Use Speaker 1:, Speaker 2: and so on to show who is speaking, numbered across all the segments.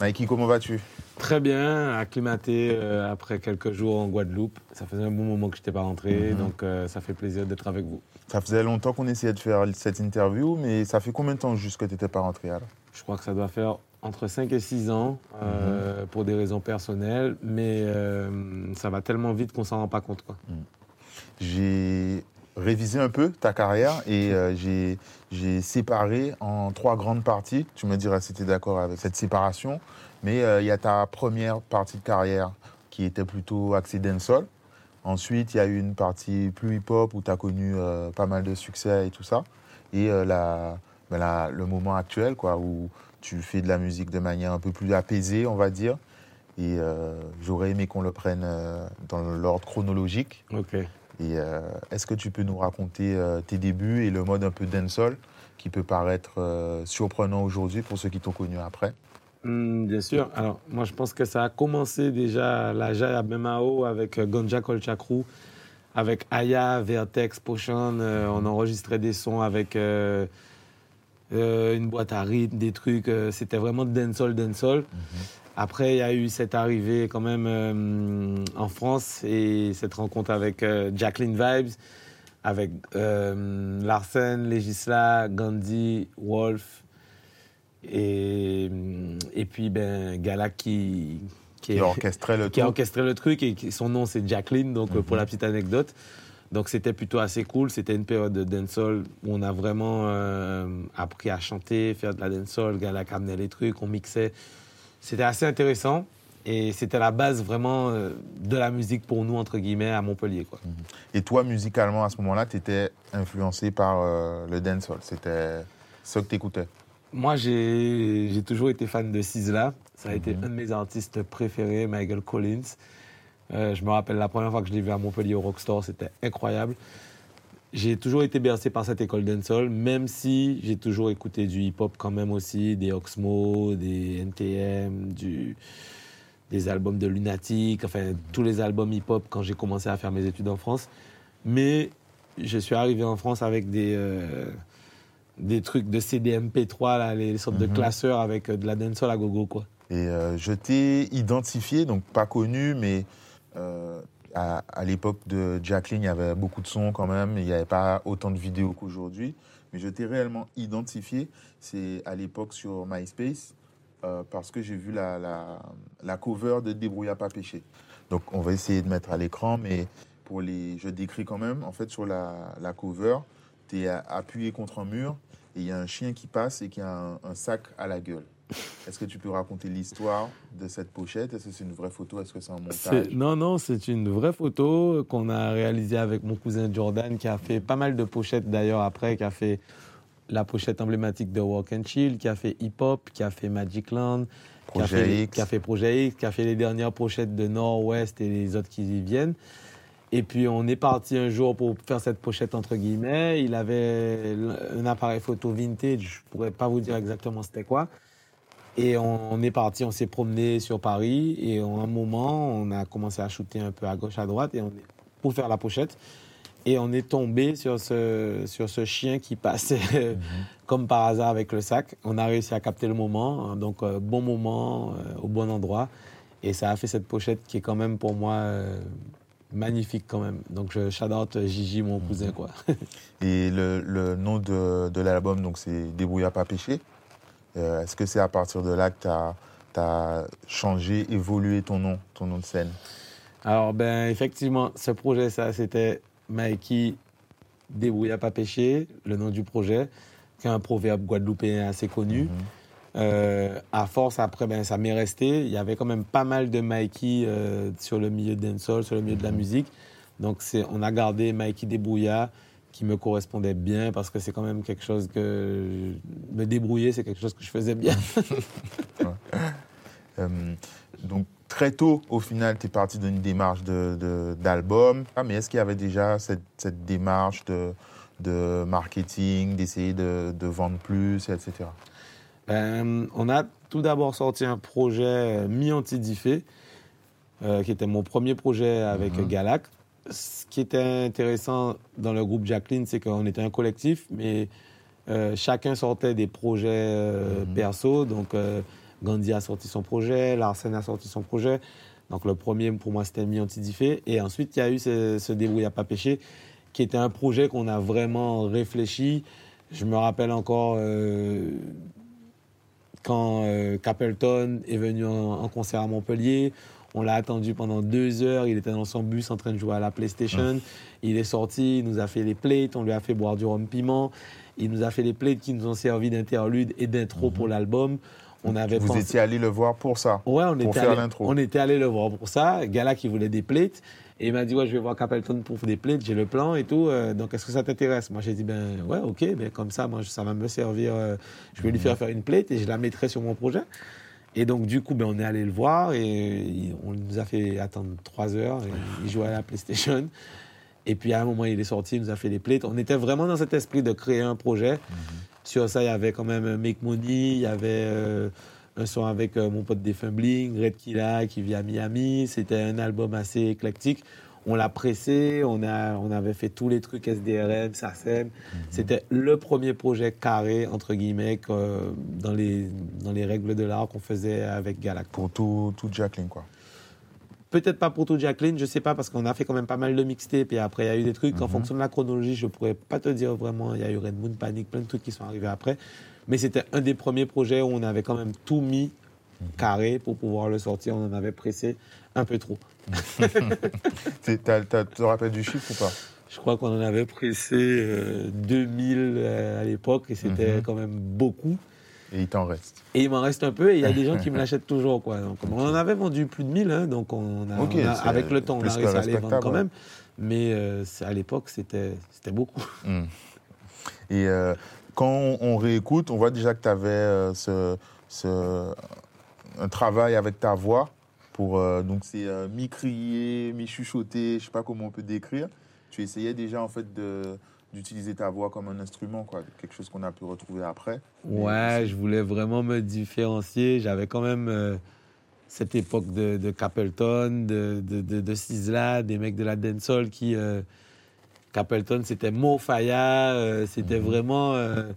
Speaker 1: Mikey, comment vas-tu?
Speaker 2: Très bien, acclimaté euh, après quelques jours en Guadeloupe. Ça faisait un bon moment que je n'étais pas rentré,
Speaker 1: Mhm.
Speaker 2: donc euh, ça fait plaisir d'être avec vous.
Speaker 1: Ça faisait longtemps qu'on essayait de faire cette interview, mais ça fait combien de temps juste que tu n'étais pas rentré alors?
Speaker 2: Je crois que ça doit faire entre 5 et 6 ans euh, pour des raisons personnelles, mais ça va tellement vite qu'on s'en rend pas compte. Quoi.
Speaker 1: J'ai révisé un peu ta carrière et euh, j'ai- séparé en trois grandes parties. Tu me diras si tu es d'accord avec cette séparation. Mais euh, il y a ta première partie de carrière qui était plutôt axée dancehall. Ensuite, il y a eu une partie plus hip-hop où tu as connu euh, pas mal de succès et tout ça. Et ben la- le moment actuel, quoi, où tu fais de la musique de manière un peu plus apaisée, on va dire. Et j'aurais aimé qu'on le prenne dans l'ordre chronologique.
Speaker 2: Ok.
Speaker 1: Et euh, est-ce que tu peux nous raconter euh, tes débuts et le mode un peu dancehall qui peut paraître euh, surprenant aujourd'hui pour ceux qui t'ont connu après?
Speaker 2: Hmm, bien sûr. Alors, moi, je pense que ça a commencé déjà à la Jaya Bemao avec Ganja Kolchakru, avec Aya, Vertex, Potion. euh, on enregistrait des sons avec euh, euh, une boîte à rythme, des trucs. C'était vraiment dancehall, dancehall. Après, il y a eu cette arrivée quand même euh, en France et cette rencontre avec euh, Jacqueline Vibes, avec euh, Larsen, Legisla, Gandhi, Wolf. Et, et puis, ben, Gala qui, qui,
Speaker 1: Qui
Speaker 2: est-
Speaker 1: orchestrait le
Speaker 2: qui a orchestré le truc et qui- son nom c'est Jacqueline, donc pour
Speaker 1: Mhm.
Speaker 2: la petite anecdote. Donc c'était plutôt assez cool. C'était une période de dancehall où on a vraiment euh, appris à chanter, faire de la dancehall. Gala amenait les trucs, on mixait. C'était assez intéressant et c'était la base vraiment euh, de la musique pour nous entre guillemets à Montpellier quoi.
Speaker 1: Et toi, musicalement, à ce moment-là, tu étais influencé par euh, le dancehall. C'était ce que tu écoutais.
Speaker 2: Moi j'ai j'ai toujours été fan de Sizzla. Ça a été
Speaker 1: Mhm.
Speaker 2: un de mes artistes préférés, Michael Collins. Euh, je me rappelle la première fois que je l'ai vu à Montpellier au Rockstore, c'était incroyable. J'ai toujours été bercé par cette école dancehall, même si j'ai toujours écouté du hip-hop quand même aussi, des Oxmo, des NTM, du, des albums de Lunatic, enfin tous les albums hip-hop quand j'ai commencé à faire mes études en France. Mais je suis arrivé en France avec des, euh, des trucs de CDMP3, là, les sortes de
Speaker 1: Mhm.
Speaker 2: classeurs avec euh, de la dancehall à gogo quoi.
Speaker 1: Et euh, je t'ai identifié, donc pas connu, mais euh, à, l'époque de Jacqueline, il y avait beaucoup de sons quand même. Il n'y avait pas autant de vidéos qu'aujourd'hui. Mais je t'ai réellement identifié, c'est à l'époque sur MySpace, euh, parce que j'ai vu la, cover de Débrouilla pas péché. Donc on va essayer de mettre à l'écran, mais pour les, je décris quand même. En fait, sur la, cover, tu es appuyé contre un mur et il y a un chien qui passe et qui a un sac à la gueule. Est-ce que tu peux raconter l'histoire de cette pochette? Est-ce que c'est une vraie photo? Est-ce que c'est un montage?
Speaker 2: Non, non, c'est une vraie photo qu'on a réalisée avec mon cousin Jordan, qui a fait pas mal de pochettes d'ailleurs après, qui a fait la pochette emblématique de Walk and Chill, qui a fait Hip Hop, qui a fait Magic Land, qui a, fait, qui a fait Projet X, qui a fait les dernières pochettes de Nord-Ouest et les autres qui y viennent. Et puis on est parti un jour pour faire cette pochette entre guillemets. Il avait un appareil photo vintage, je pourrais pas vous dire exactement c'était quoi. Et on, on est parti, on s'est promené sur Paris et en un moment, on a commencé à shooter un peu à gauche, à droite et on est, pour faire la pochette. Et on est tombé sur ce, sur ce chien qui passait comme par hasard avec le sac. On a réussi à capter le moment, hein, donc euh, bon moment, euh, au bon endroit. Et ça a fait cette pochette qui est quand même pour moi euh, magnifique quand même. Donc je shout out Gigi, mon cousin quoi.
Speaker 1: Et le, le nom de, de l'album, donc c'est Débrouilla pas péché. Euh, Est-ce que c'est à partir de là que tu as, changé, évolué ton nom, ton nom de scène?
Speaker 2: Alors, ben, effectivement, ce projet, ça, c'était Mikey Débrouille à pas pécher, le nom du projet, qui est un proverbe guadeloupéen assez connu.
Speaker 1: Mhm.
Speaker 2: Euh, à force, après, ben, ça m'est resté. Il y avait quand même pas mal de Mikey euh, sur le milieu de dancehall, sur le milieu de la musique. Donc, on a gardé Mikey Débrouilla, qui me correspondait bien, parce que c'est quand même quelque chose que... Me débrouiller, c'est quelque chose que je faisais bien.
Speaker 1: Euh, donc très tôt, au final, tu es parti d'une démarche d'album. De, d'album. ah, mais est-ce qu'il y avait déjà cette, cette démarche de, de marketing, d'essayer de, de vendre plus, etc.
Speaker 2: Euh, on a tout d'abord sorti un projet euh, mi-antidifé, euh, qui était mon premier projet avec
Speaker 1: Mhm.
Speaker 2: Galac. Ce qui était intéressant dans le groupe Jacqueline, c'est qu'on était un collectif, mais euh, chacun sortait des projets euh,
Speaker 1: Mhm.
Speaker 2: perso. Donc, euh, Gandhi a sorti son projet, Larsen a sorti son projet. Donc le premier, pour moi, c'était Mi Antidifé. Et ensuite, il y a eu ce, ce Débrouille à pas péché, qui était un projet qu'on a vraiment réfléchi. Je me rappelle encore euh, quand Capleton est venu en, en concert à Montpellier. On l'a attendu pendant deux heures. Il était dans son bus en train de jouer à la PlayStation. Il est sorti, il nous a fait les plates, on lui a fait boire du rhum piment. Il nous a fait les plates qui nous ont servi d'interlude et d'intro pour l'album. On avait
Speaker 1: Vous
Speaker 2: pensé-
Speaker 1: étiez allé le voir pour ça
Speaker 2: Ouais, on
Speaker 1: pour
Speaker 2: était,
Speaker 1: faire
Speaker 2: allé,
Speaker 1: l'intro.
Speaker 2: on était allé le voir pour ça. Gala qui voulait des plates. Et il m'a dit, ouais, je vais voir Capleton pour des plates, j'ai le plan et tout. euh, donc, est-ce que ça t'intéresse? Moi, j'ai dit, ben ouais, ok, mais comme ça, moi, ça va me servir. euh, je vais lui faire faire une plate et je la mettrai sur mon projet. Et donc, du coup, ben, on est allé le voir et on nous a fait attendre trois heures. Et il jouait à la PlayStation. Et puis, à un moment, il est sorti, il nous a fait des plates. On était vraiment dans cet esprit de créer un projet. Sur ça, il y avait quand même Make Money, il y avait euh, un son avec euh, mon pote Défunt Bling, Red Killa qui vit à Miami. C'était un album assez éclectique. On l'a pressé, on, a, on avait fait tous les trucs SDRM, SACEM. C'était le premier projet carré, entre guillemets, que, dans, les, dans les règles de l'art qu'on faisait avec Galact.
Speaker 1: Pour tout, tout Jacqueline, quoi.
Speaker 2: Peut-être pas pour tout Jacqueline, je sais pas, parce qu'on a fait quand même pas mal de mixtapes et après il y a eu des trucs. En
Speaker 1: Mhm.
Speaker 2: fonction de la chronologie, je pourrais pas te dire vraiment. Il y a eu Red Moon Panic, plein de trucs qui sont arrivés après. Mais c'était un des premiers projets où on avait quand même tout mis
Speaker 1: Mhm.
Speaker 2: carré pour pouvoir le sortir. On en avait pressé un peu trop.
Speaker 1: Tu te rappelles du chiffre ou pas?
Speaker 2: Je crois qu'on en avait pressé euh, 2000 euh, à l'époque et c'était
Speaker 1: Mhm.
Speaker 2: quand même beaucoup.
Speaker 1: Et il t'en reste.
Speaker 2: Et il m'en reste un peu et il y a des gens qui me l'achètent toujours. Quoi. Donc, On en avait vendu plus de 1000, hein, donc on a,
Speaker 1: Ok,
Speaker 2: on a-
Speaker 1: c'est
Speaker 2: avec le temps, on a réussi à les vendre quand
Speaker 1: ouais.
Speaker 2: même. Mais euh, à l'époque, c'était beaucoup.
Speaker 1: Hmm. Et euh, quand on, on réécoute, on voit déjà que tu avais ce, ce- un travail avec ta voix. Pour, euh, donc c'est euh, mi-crier, mi-chuchoter, je sais pas comment on peut décrire. Tu essayais déjà en fait de d'utiliser ta voix comme un instrument, quoi, quelque chose qu'on a pu retrouver après.
Speaker 2: Ouais, je voulais vraiment me différencier. J'avais quand même euh, cette époque de, de Capleton, de, de, de, de Sizzla, des mecs de la dancehall qui... Capleton, c'était Mo Faya, c'était
Speaker 1: Mhm.
Speaker 2: vraiment... euh,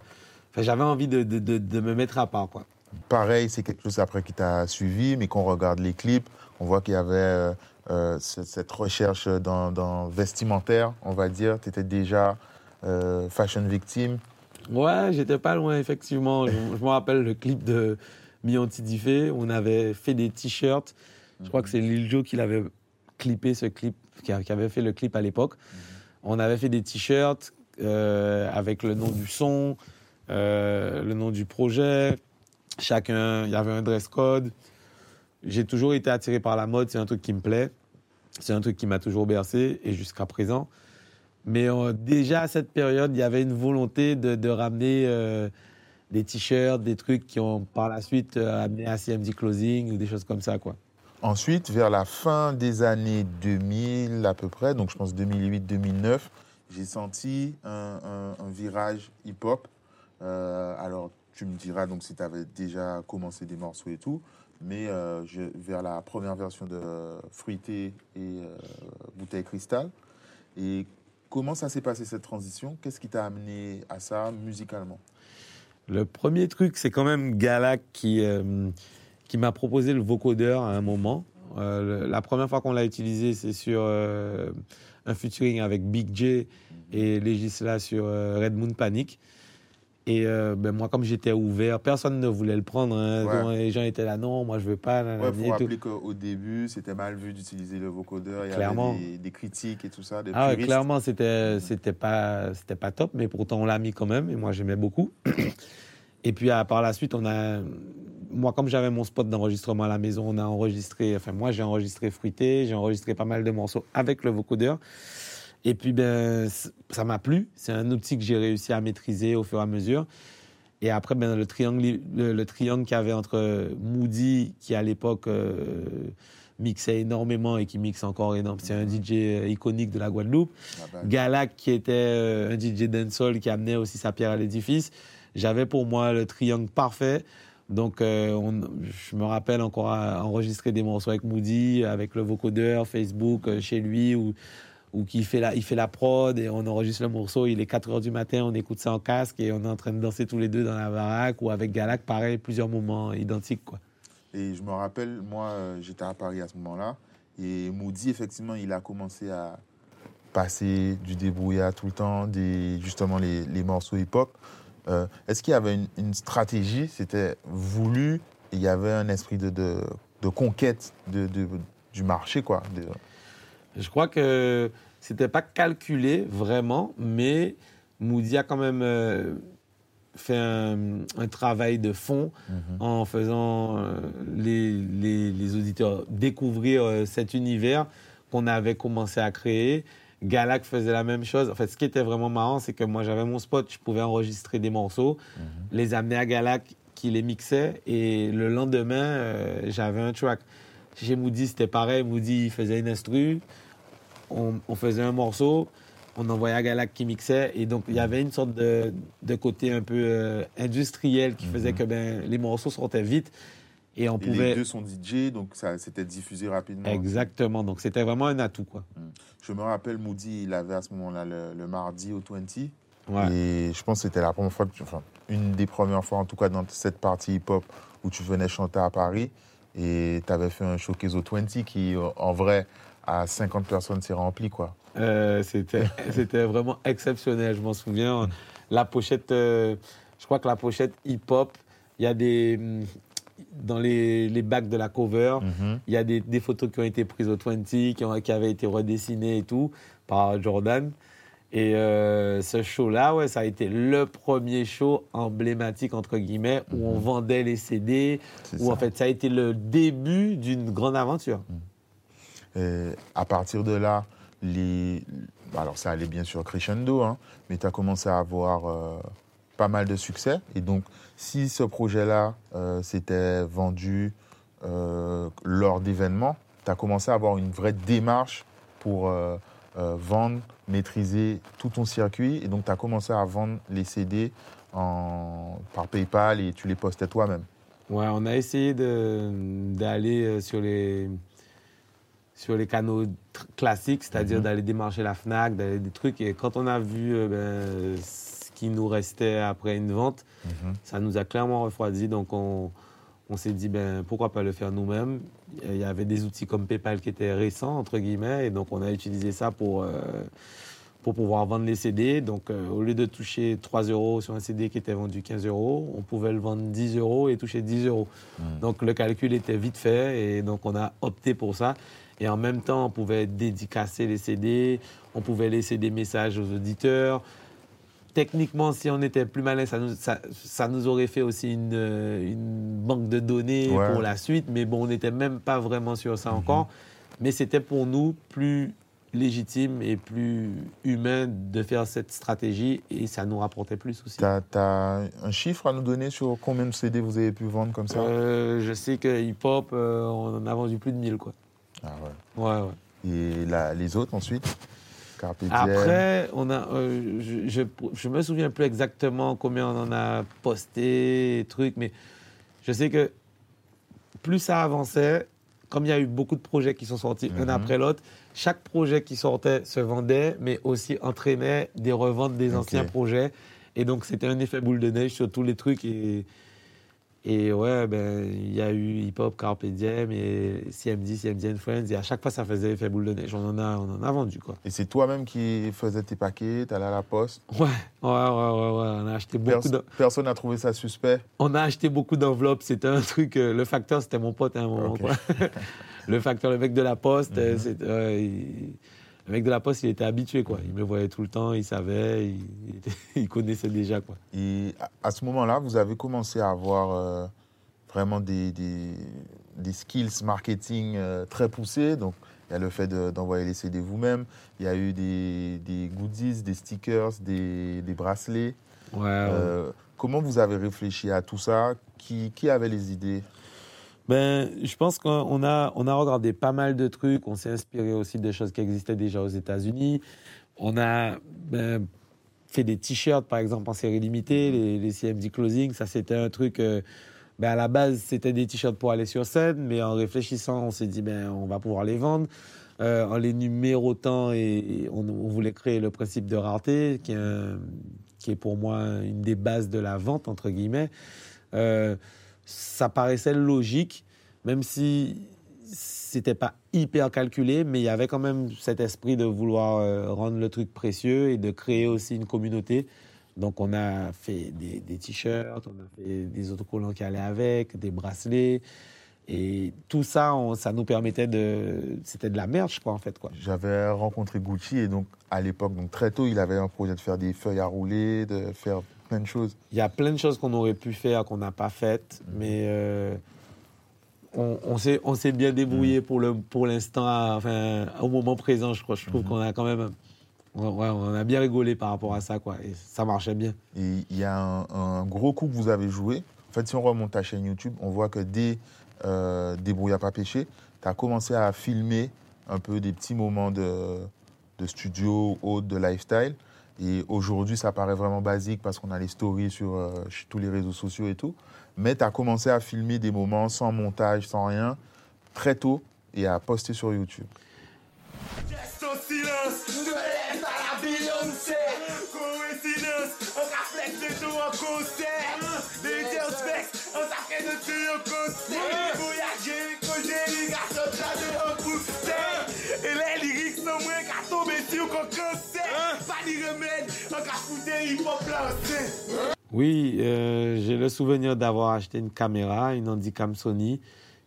Speaker 2: enfin, J'avais envie de, de me mettre à part, quoi.
Speaker 1: Pareil, c'est quelque chose après qui t'a suivi, mais quand on regarde les clips, on voit qu'il y avait euh, euh, ce- cette recherche dans, dans vestimentaire, on va dire. Tu étais déjà euh, fashion victime.
Speaker 2: Ouais, j'étais pas loin, effectivement. Je, je me rappelle le clip de Mi Antidifé. On avait fait des t-shirts. Je crois que c'est Lil Joe qui l'avait clippé, ce clip, qui, a- qui avait fait le clip à l'époque. On avait fait des t-shirts euh, avec le nom du son, le nom du projet. Chacun, il y avait un dress code. J'ai toujours été attiré par la mode. C'est un truc qui me plaît. C'est un truc qui m'a toujours bercé et jusqu'à présent. Mais euh, déjà à cette période, il y avait une volonté de, ramener euh, des t-shirts, des trucs qui ont par la suite euh, amené à CMD Closing ou des choses comme ça, quoi.
Speaker 1: Ensuite, vers la fin des années 2000 à peu près, donc je pense 2008-2009, j'ai senti un, un- virage hip-hop. Alors, tu me diras donc si tu avais déjà commencé des morceaux et tout, mais euh, vers la première version de Fruité et euh, Bouteille Cristal. Et comment ça s'est passé cette transition? Qu'est-ce qui t'a amené à ça musicalement?
Speaker 2: Le premier truc, c'est quand même Galak qui, euh, qui m'a proposé le vocodeur à un moment. La première fois qu'on l'a utilisé, c'est sur un featuring avec Big J et Legisla sur Red Moon Panic. Et euh, ben, moi, comme j'étais ouvert, personne ne voulait le prendre. hein.
Speaker 1: Ouais.
Speaker 2: Donc, Les gens étaient là, non, moi je veux pas.
Speaker 1: Il
Speaker 2: nanani
Speaker 1: faut rappeler qu'au début, c'était mal vu d'utiliser le vocodeur. Il y
Speaker 2: Clairement.
Speaker 1: avait des, des critiques et tout ça. Des
Speaker 2: Ah ouais, clairement, c'était c'était pas c'était pas top, mais pourtant on l'a mis quand même et moi j'aimais beaucoup. Et puis à, par la suite, on a moi comme j'avais mon spot d'enregistrement à la maison, on a enregistré. Enfin moi j'ai enregistré fruité, j'ai enregistré pas mal de morceaux avec le vocodeur. Et puis ben ça m'a plu. C'est un outil que j'ai réussi à maîtriser au fur et à mesure. Et après, ben, le triangle, le, le triangle qu'il y avait entre Moody, qui à l'époque euh, mixait énormément et qui mixe encore énorme, c'est un DJ iconique de la Guadeloupe.
Speaker 1: Ah bah,
Speaker 2: Galak, qui était euh, un DJ dancehall qui amenait aussi sa pierre à l'édifice. J'avais pour moi le triangle parfait. Donc, euh, on- je me rappelle encore à enregistrer des morceaux avec Moody, avec le vocodeur, Facebook, euh, chez lui, ou ou qui fait la, il fait la prod et on enregistre le morceau. Il est 4 heures du matin, on écoute ça en casque et on est en train de danser tous les deux dans la baraque ou avec Galak, pareil, plusieurs moments identiques, quoi.
Speaker 1: Et je me rappelle, moi, euh, j'étais à Paris à ce moment-là. Et Moody, effectivement, il a commencé à passer du débrouillard tout le temps, des, justement les, les morceaux hip-hop. Euh, Est-ce qu'il y avait une, stratégie? C'était voulu il y avait un esprit de, de, de conquête de- du marché, quoi.
Speaker 2: Je crois que c'était pas calculé vraiment, mais Moody a quand même euh, fait un, un travail de fond en faisant euh, les, les- les auditeurs découvrir euh, cet univers qu'on avait commencé à créer. Galac faisait la même chose. En fait, ce qui était vraiment marrant, c'est que moi, j'avais mon spot, je pouvais enregistrer des morceaux, les amener à Galac qui les mixait, et le lendemain, j'avais un track. Chez Moody, c'était pareil. Moody il faisait une instru, on, on faisait un morceau, on envoyait à Galac qui mixait. Et donc, il y avait une sorte de, de côté un peu euh, industriel qui faisait que ben, les morceaux sortaient vite. Et on
Speaker 1: Et
Speaker 2: pouvait.
Speaker 1: les deux sont DJ, donc ça c'était diffusé rapidement.
Speaker 2: Exactement. Donc, c'était vraiment un atout, quoi.
Speaker 1: Je me rappelle, Moody, il avait à ce moment-là le, le mardi au 20.
Speaker 2: Ouais.
Speaker 1: Et je pense que c'était la première fois, que tu- enfin, une des premières fois en tout cas dans cette partie hip-hop où tu venais chanter à Paris. Et tu avais fait un showcase au 20 qui, euh, en vrai, à 50 personnes, s'est rempli, quoi.
Speaker 2: Euh, c'était, c'était vraiment exceptionnel, je m'en souviens. La pochette, euh, je crois que la pochette hip-hop, il y a des. hum, Dans les, les bacs de la cover, il y a des, des photos qui ont été prises au 20, qui, ont- qui avaient été redessinées et tout par Jordan. Et euh, ce show-là, ouais, ça a été le premier show emblématique, entre guillemets, où on vendait les CD, où en
Speaker 1: ça.
Speaker 2: fait ça a été le début d'une grande aventure.
Speaker 1: Et à partir de là, les... alors ça allait bien sûr crescendo, hein, mais tu as commencé à avoir euh, pas mal de succès. Et donc, si ce projet-là euh, s'était vendu lors d'événements, tu as commencé à avoir une vraie démarche pour euh, vendre, maîtriser tout ton circuit. Et donc, tu as commencé à vendre les CD en... par PayPal et tu les postais toi-même.
Speaker 2: Ouais, on a essayé de- d'aller euh, sur les, sur les canaux classiques, c'est-à-dire
Speaker 1: Mhm.
Speaker 2: d'aller démarcher la FNAC, d'aller des trucs. Et quand on a vu euh, ben, ce qui nous restait après une vente, ça nous a clairement refroidi. Donc on, on s'est dit, ben, pourquoi pas le faire nous-mêmes Il y avait des outils comme PayPal qui étaient récents, entre guillemets, et donc on a utilisé ça pour, euh, pour pouvoir vendre les CD. Donc euh, au lieu de toucher 3 euros sur un CD qui était vendu 15 euros, on pouvait le vendre 10 euros et toucher 10 euros. Donc le calcul était vite fait, et donc on a opté pour ça. Et en même temps, on pouvait dédicacer les CD, on pouvait laisser des messages aux auditeurs. Techniquement, si on était plus malin, ça nous, ça, ça nous aurait fait aussi une, euh, une banque de données
Speaker 1: Ouais.
Speaker 2: pour la suite. Mais bon, on n'était même pas vraiment sur ça encore. Mais c'était pour nous plus légitime et plus humain de faire cette stratégie et ça nous rapportait plus aussi.
Speaker 1: Tu as, un chiffre à nous donner sur combien de CD vous avez pu vendre comme ça?
Speaker 2: Euh, je sais que hip-hop, euh, on en a vendu plus de 1000, quoi.
Speaker 1: Ah ouais.
Speaker 2: Ouais, ouais.
Speaker 1: Et la- les autres ensuite?
Speaker 2: Après, on a, euh, je, je, je me souviens plus exactement combien on en a posté, trucs, mais je sais que plus ça avançait, comme il y a eu beaucoup de projets qui sont sortis un
Speaker 1: Mhm.
Speaker 2: après l'autre, chaque projet qui sortait se vendait, mais aussi entraînait des reventes des anciens projets. Et donc, c'était un effet boule de neige sur tous les trucs. Et, et ouais, ben, il y a eu Hip Hop, Carpe Diem et CMD, CMD and Friends. Et à chaque fois, ça faisait effet boule de neige. On en a, on en a vendu, quoi.
Speaker 1: Et c'est toi-même qui faisais tes paquets, t'allais à la poste?
Speaker 2: Ouais, ouais, ouais, ouais. On a acheté beaucoup.
Speaker 1: Perso-
Speaker 2: d'en-
Speaker 1: personne n'a trouvé ça suspect?
Speaker 2: On a acheté beaucoup d'enveloppes. C'était un truc. euh, le facteur, c'était mon pote à un moment. Quoi. le facteur, le mec de la poste, euh, il- le mec de la poste, il était habitué, quoi. Il me voyait tout le temps, il savait, il, connaissait déjà, quoi.
Speaker 1: Et à, ce moment-là, vous avez commencé à avoir euh, vraiment des, des, des skills marketing euh, très poussés. Donc, il y a le fait de- d'envoyer les CD vous-même. Il y a eu des, des goodies, des stickers, des, des bracelets.
Speaker 2: Ouais, ouais.
Speaker 1: Euh, comment vous avez réfléchi à tout ça? Qui, qui avait les idées?
Speaker 2: Ben, je pense qu'on a, on a regardé pas mal de trucs. On s'est inspiré aussi de choses qui existaient déjà aux États-Unis. On a ben, fait des t-shirts, par exemple, en série limitée, les, les CMD Closing. Ça, c'était un truc. euh, ben, à la base, c'était des t-shirts pour aller sur scène, mais en réfléchissant, on s'est dit, ben, on va pouvoir les vendre. Euh, en les numérotant, et, on, voulait créer le principe de rareté, qui est, un- qui est pour moi une des bases de la vente, entre guillemets. Euh, ça paraissait logique, même si c'était pas hyper calculé, mais il y avait quand même cet esprit de vouloir euh, rendre le truc précieux et de créer aussi une communauté. Donc on a fait des, t-shirts, on a fait des autocollants qui allaient avec, des bracelets. Et tout ça, ça nous permettait de... C'était de la merch, quoi, en fait. Quoi.
Speaker 1: J'avais rencontré Gucci et donc à l'époque, donc très tôt, il avait un projet de faire des feuilles à rouler, de faire plein de choses.
Speaker 2: Il y a plein de choses qu'on aurait pu faire, qu'on n'a pas faites, mais euh, on, on s'est, bien débrouillé pour, le, pour l'instant, enfin, au moment présent, je crois. Je trouve qu'on a quand même... on- ouais, on a bien rigolé par rapport à ça, quoi. Et ça marchait bien.
Speaker 1: Et il y a un, un gros coup que vous avez joué. En fait, si on remonte ta chaîne YouTube, on voit que dès euh, Débrouille à pas péché, tu as commencé à filmer un peu des petits moments de, de studio ou autres, de lifestyle. Et aujourd'hui, ça paraît vraiment basique parce qu'on a les stories sur euh, tous les réseaux sociaux et tout. Mais tu as commencé à filmer des moments sans montage, sans rien, très tôt et à poster sur YouTube.
Speaker 3: Reste en silence, de l'Est à la Beyoncé. Coïncidence, on a flex de tout en concert. Des girls vex, on s'a fait de tout en concert. Voyager,
Speaker 2: Oui, euh, j'ai le souvenir d'avoir acheté une caméra, une Handycam Sony,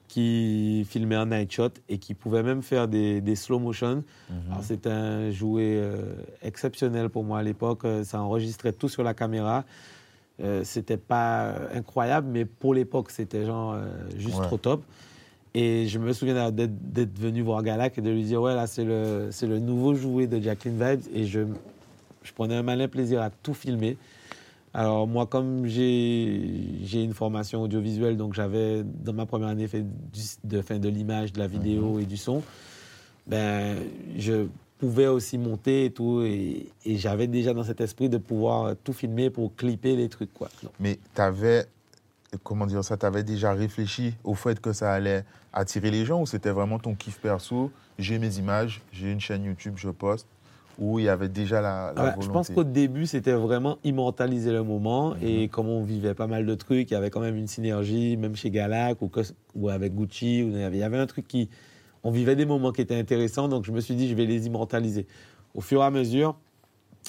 Speaker 2: qui filmait en night shot et qui pouvait même faire des, des slow motion. Alors, C'était un jouet euh, exceptionnel pour moi à l'époque. Euh, Ça enregistrait tout sur la caméra. Euh, c'était pas incroyable, mais pour l'époque, c'était genre euh, juste
Speaker 1: Ouais.
Speaker 2: trop top. Et je me souviens d'être d'être venu voir Galak et de lui dire Ouais, là, c'est le, c'est le nouveau jouet de Jacqueline Vibes. Et je, je prenais un malin plaisir à tout filmer. Alors moi, comme j'ai une formation audiovisuelle, donc j'avais dans ma première année fait du- de, fin, de l'image, de la vidéo et du son, ben je pouvais aussi monter et tout, et, et j'avais déjà dans cet esprit de pouvoir tout filmer pour clipper les trucs quoi. Donc,
Speaker 1: Mais tu avais, comment dire ça, tu avais déjà réfléchi au fait que ça allait attirer les gens ou c'était vraiment ton kiff perso? J'ai mes images, j'ai une chaîne YouTube, je poste, ou il y avait déjà la, la
Speaker 2: Ouais,
Speaker 1: volonté
Speaker 2: je pense qu'au début, c'était vraiment immortaliser le moment. Et comme on vivait pas mal de trucs, il y avait quand même une synergie, même chez Galac ou, avec Gucci. il, y avait, il y avait un truc qui. On vivait des moments qui étaient intéressants, donc je me suis dit, je vais les immortaliser. Au fur et à mesure,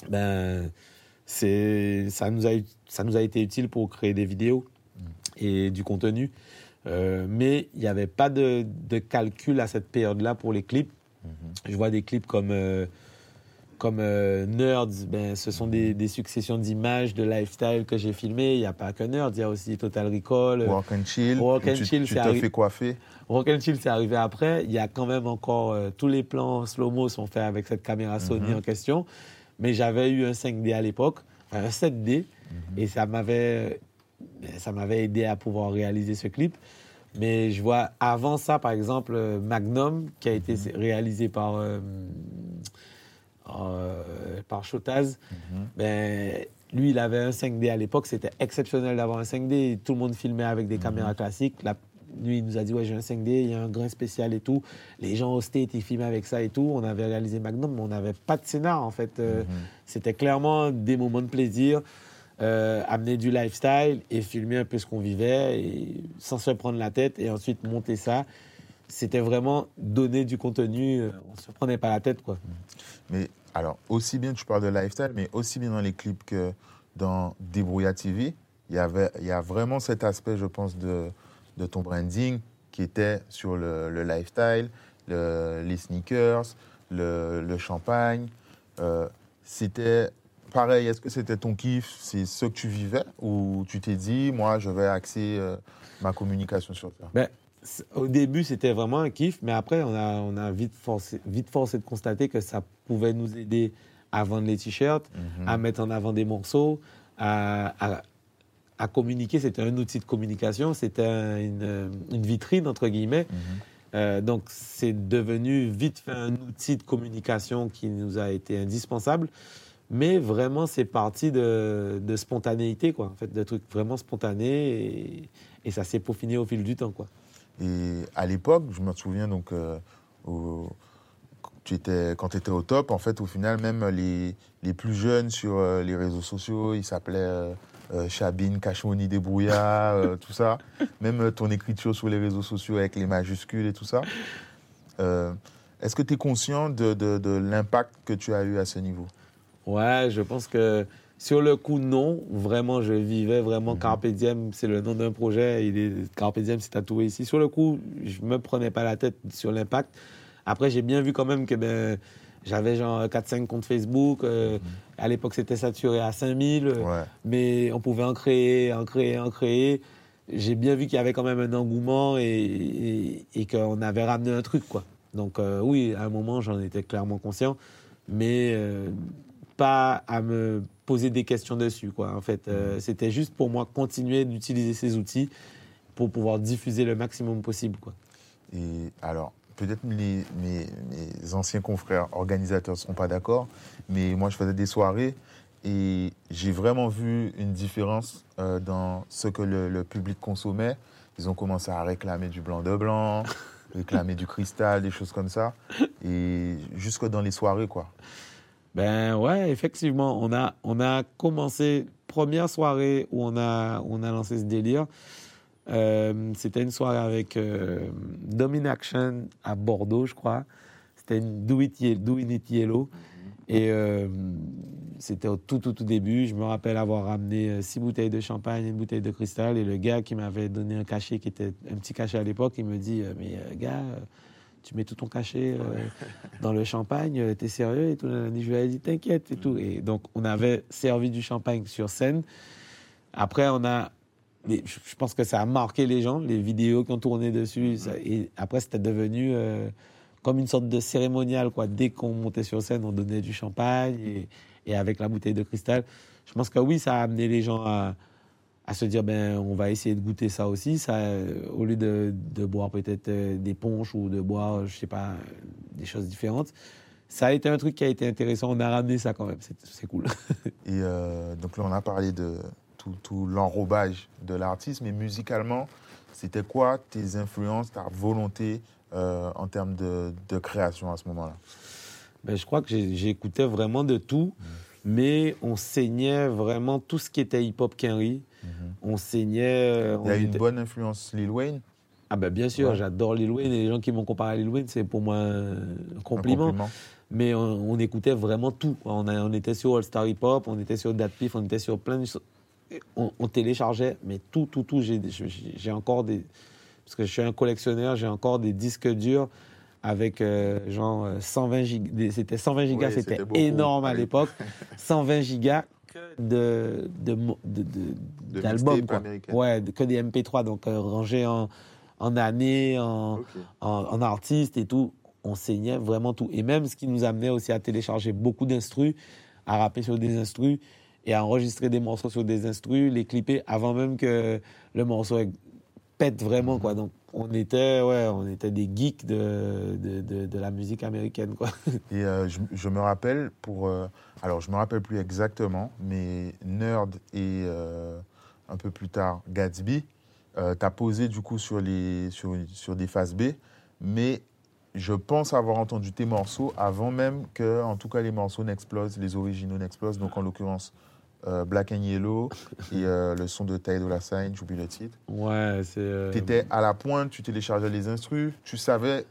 Speaker 2: ben, ça, nous a, ça nous a été utile pour créer des vidéos et du contenu. Euh, mais il n'y avait pas de, de calcul à cette période-là pour les clips. Je vois des clips comme, euh, comme euh, Nerds, ben, ce sont des, des successions d'images de lifestyle que j'ai filmées. Il n'y a pas que Nerds, il y a aussi Total Recall. euh,
Speaker 1: Walk and chill,
Speaker 2: Walk and
Speaker 1: tu,
Speaker 2: chill,
Speaker 1: tu fais coiffer.
Speaker 2: And Chill, c'est arrivé après. Il y a quand même encore euh, tous les plans slow-mo sont faits avec cette caméra Sony en question. Mais j'avais eu un 5D à l'époque, enfin, un 7D, et ça m'avait ça m'avait aidé à pouvoir réaliser ce clip. Mais je vois avant ça, par exemple, euh, Magnum, qui a été réalisé par euh, euh, par Chotaz. Ben, lui, il avait un 5D à l'époque. C'était exceptionnel d'avoir un 5D. Tout le monde filmait avec des caméras classiques. La- lui, il nous a dit, ouais, j'ai un 5D, il y a un grain spécial et tout. Les gens au State, ils filmaient avec ça et tout. On avait réalisé Magnum, mais on n'avait pas de scénar, en fait. Euh, C'était clairement des moments de plaisir, euh, amener du lifestyle et filmer un peu ce qu'on vivait et, sans se prendre la tête et ensuite monter ça. C'était vraiment donner du contenu. On se prenait pas la tête, quoi.
Speaker 1: Mais alors, aussi bien tu parles de lifestyle, mais aussi bien dans les clips que dans Débrouilla TV, il y, avait, il y a vraiment cet aspect, je pense, de, de ton branding qui était sur le, le lifestyle, le- les sneakers, le, champagne. Euh, c'était pareil, est-ce que c'était ton kiff? C'est ce que tu vivais Ou tu t'es dit, moi, je vais axer euh, ma communication sur ça?
Speaker 2: Ben, au début, c'était vraiment un kiff, mais après, on a, on a vite, forcé, vite forcé de constater que ça pouvait nous aider à vendre les t-shirts, à mettre en avant des morceaux, à, à- à communiquer. C'était un outil de communication, c'était un- une, une vitrine, entre guillemets. Euh, donc, c'est devenu vite fait un outil de communication qui nous a été indispensable. Mais vraiment, c'est parti de, de spontanéité, quoi. En fait, de trucs vraiment spontanés. Et, et ça s'est peaufiné au fil du temps, quoi.
Speaker 1: Et à l'époque, je me souviens donc, euh, au- quand tu étais, quand tu étais au top, en fait, au final, même les, les plus jeunes sur euh, les réseaux sociaux, ils s'appelaient euh, euh, Chabine, Cachemoni, Débrouillard, tout ça. Même ton écriture sur les réseaux sociaux avec les majuscules et tout ça. Est-ce que tu es conscient de, de- de l'impact que tu as eu à ce niveau?
Speaker 2: Ouais, je pense que sur le coup, non. Vraiment, je vivais vraiment
Speaker 1: Mhm.
Speaker 2: Carpe Diem. C'est le nom d'un projet. Il est, Carpe Diem, c'est tatoué ici. Sur le coup, je me prenais pas la tête sur l'impact. Après, j'ai bien vu quand même que ben, j'avais genre 4-5 comptes Facebook. Euh, À l'époque, c'était saturé à 5000. euh,
Speaker 1: Mhm. Ouais.
Speaker 2: mais on pouvait en créer, en créer, en créer. J'ai bien vu qu'il y avait quand même un engouement et, et, et qu'on avait ramené un truc, quoi. Donc euh, oui, à un moment, j'en étais clairement conscient, mais euh, pas à me poser des questions dessus, quoi. En fait, euh, c'était juste pour moi continuer d'utiliser ces outils pour pouvoir diffuser le maximum possible, quoi.
Speaker 1: Et alors, peut-être mes, mes anciens confrères organisateurs ne seront pas d'accord, mais moi, je faisais des soirées et j'ai vraiment vu une différence euh, dans ce que le, le public consommait. Ils ont commencé à réclamer du blanc de blanc, réclamer du cristal, des choses comme ça. Et jusque dans les soirées, quoi.
Speaker 2: Ben ouais, effectivement, on a, on a commencé, première soirée où on a, on a lancé ce délire. Euh, c'était une soirée avec euh, Dominaction à Bordeaux, je crois. C'était une Do It, Ye- Do It Yellow. Et euh, c'était au tout, tout, tout début. Je me rappelle avoir ramené euh, six bouteilles de champagne et une bouteille de cristal. Et le gars qui m'avait donné un cachet, qui était un petit cachet à l'époque, il me dit Mais gars, tu mets tout ton cachet euh, dans le champagne, euh, t'es sérieux et tout. Je lui ai dit T'inquiète et tout. Et donc, on avait servi du champagne sur scène. Après, on a. Je je pense que ça a marqué les gens, les vidéos qui ont tourné dessus. ça- et après, c'était devenu euh, comme une sorte de cérémonial. Quoi. Dès qu'on montait sur scène, on donnait du champagne et, et avec la bouteille de cristal. Je pense que oui, ça a amené les gens à, à se dire ben, on va essayer de goûter ça aussi. Ça, euh, au lieu de, de boire peut-être euh, des punches ou de boire, je sais pas, des choses différentes. Ça a été un truc qui a été intéressant. On a ramené ça quand même. C'est cool.
Speaker 1: Et euh, donc là, on a parlé de tout, tout l'enrobage de l'artiste, mais musicalement, c'était quoi tes influences, ta volonté euh, en termes de, de création à ce moment-là?
Speaker 2: Ben, je crois que j'écoutais vraiment de tout, mais on saignait vraiment tout ce qui était hip-hop Kenry. On saignait. euh,
Speaker 1: Il y a
Speaker 2: on
Speaker 1: une bonne influence Lil Wayne
Speaker 2: Ah ben bien sûr,
Speaker 1: Ouais.
Speaker 2: j'adore Lil Wayne et les gens qui m'ont comparé à Lil Wayne, c'est pour moi un
Speaker 1: un
Speaker 2: compliment. Mais on, on écoutait vraiment tout. On, a- on était sur All Star Hip Hop, on était sur Dat Piff, on était sur plein de choses. On, on téléchargeait, mais tout, tout, tout. J'ai encore des. Parce que je suis un collectionneur, j'ai encore des disques durs avec euh, genre euh, 120 gigas. C'était 120 gigas, c'était énorme à l'époque. 120 gigas de, d'albums. Ouais, que des MP3, donc euh, rangés en, en années, en, en artistes et tout. On saignait vraiment tout. Et même ce qui nous amenait aussi à télécharger beaucoup d'instrus, à rapper sur des instrus et à enregistrer des morceaux sur des instrus, les clipper avant même que le morceau pète vraiment, quoi. Donc, on était, ouais, on était des geeks de, de, de, la musique américaine, quoi.
Speaker 1: Et euh, je, me rappelle pour. euh, alors, je me rappelle plus exactement, mais Nerd et euh, un peu plus tard Gatsby, t'as posé du coup sur, les, sur, sur des phases B, mais je pense avoir entendu tes morceaux avant même que, en tout cas, les morceaux n'explosent, les originaux n'explosent. Donc, en l'occurrence, euh, Black and Yellow et euh, le son de Ty Dolla Sign, j'oublie le titre.
Speaker 2: Ouais, c'est. euh,
Speaker 1: Tu étais à la pointe, tu téléchargeais les instrus, tu savais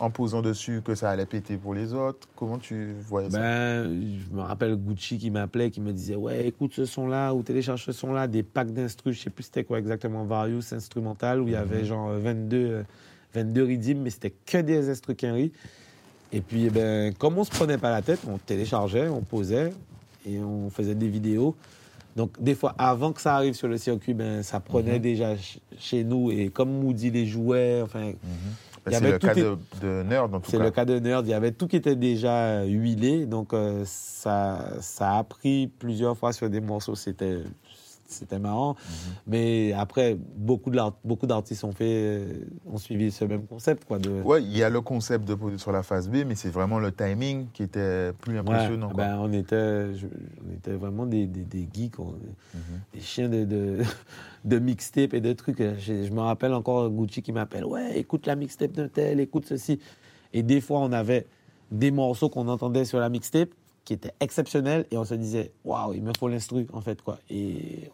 Speaker 1: en posant dessus que ça allait péter pour les autres. Comment tu voyais ça?
Speaker 2: Ben, je me rappelle Gucci qui m'appelait, qui me disait Ouais, écoute ce son-là ou télécharge ce son-là, des packs d'instrus, je sais plus c'était quoi exactement, Various Instrumental, où il y avait genre 22, euh, 22 rythmes, mais c'était que des instrus Kenry. Et puis, eh ben, comme on se prenait pas la tête, on téléchargeait, on posait et on faisait des vidéos. Donc, des fois, avant que ça arrive sur le circuit, ben, ça prenait déjà ch- chez nous. Et comme Moody les jouait, enfin,
Speaker 1: Ben,
Speaker 2: il y
Speaker 1: C'est le cas
Speaker 2: qui-
Speaker 1: de, de Nerd, en tout
Speaker 2: c'est
Speaker 1: cas.
Speaker 2: le cas de Nerd. Il y avait tout qui était déjà euh, huilé. Donc, euh, ça, ça a pris plusieurs fois sur des morceaux. C'était, c'était marrant.
Speaker 1: Mhm.
Speaker 2: Mais après, beaucoup, de l'art- beaucoup d'artistes ont, fait, euh, ont suivi ce même concept. Quoi, de,
Speaker 1: Ouais, il y a le concept de sur la phase B, mais c'est vraiment le timing qui était plus impressionnant.
Speaker 2: ben, on, était, je- on était vraiment des, des, des geeks, on-
Speaker 1: Mhm.
Speaker 2: des chiens de, de, de mixtape et de trucs. Je, je me rappelle encore Gucci qui m'appelle Ouais, écoute la mixtape d'un tel, écoute ceci. Et des fois, on avait des morceaux qu'on entendait sur la mixtape qui étaient exceptionnels et on se disait Waouh, il me faut l'instru, en fait. quoi. Et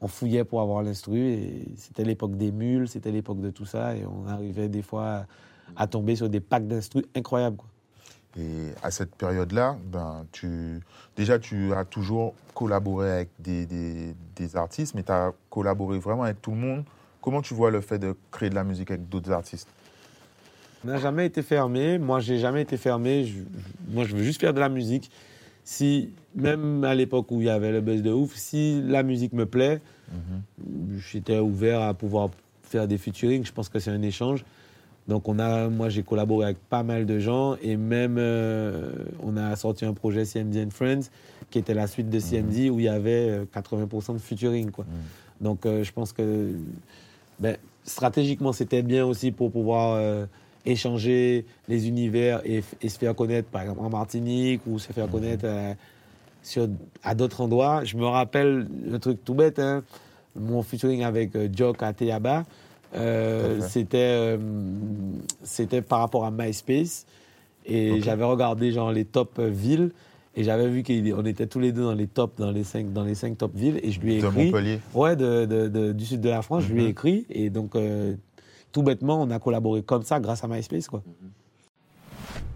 Speaker 2: on fouillait pour avoir l'instru. Et c'était l'époque des mules, c'était l'époque de tout ça. Et on arrivait des fois à tomber sur des packs d'instru incroyables. Quoi.
Speaker 1: Et à cette période-là, ben, tu, déjà, tu as toujours collaboré avec des, des, des artistes, mais tu as collaboré vraiment avec tout le monde. Comment tu vois le fait de créer de la musique avec d'autres artistes?
Speaker 2: N'a jamais été fermé. Moi, j'ai jamais été fermé. Je- moi, je veux juste faire de la musique. Si, même à l'époque où il y avait le buzz de ouf, si la musique me plaît, j'étais ouvert à pouvoir faire des featuring. Je pense que c'est un échange. Donc, on a, moi, j'ai collaboré avec pas mal de gens et même euh, on a sorti un projet CMD and Friends qui était la suite de CMD où il y avait euh, 80% de featuring. Quoi. Donc, euh, je pense que ben, stratégiquement, c'était bien aussi pour pouvoir euh, échanger les univers et, se faire connaître, par exemple, en Martinique ou se faire connaître euh, sur, à d'autres endroits. Je me rappelle un truc tout bête, hein, mon featuring avec euh, Jock à Teyaba, euh, c'était euh, c'était par rapport à MySpace. Et j'avais regardé genre les top villes et j'avais vu qu'on était tous les deux dans les top, dans les cinq, dans les cinq top villes et je lui ai
Speaker 1: De
Speaker 2: écrit.
Speaker 1: Montpellier
Speaker 2: Ouais, de, de- de- du sud de la France, je lui ai
Speaker 1: Mhm.
Speaker 2: écrit et donc euh, tout bêtement, on a collaboré comme ça grâce à MySpace quoi.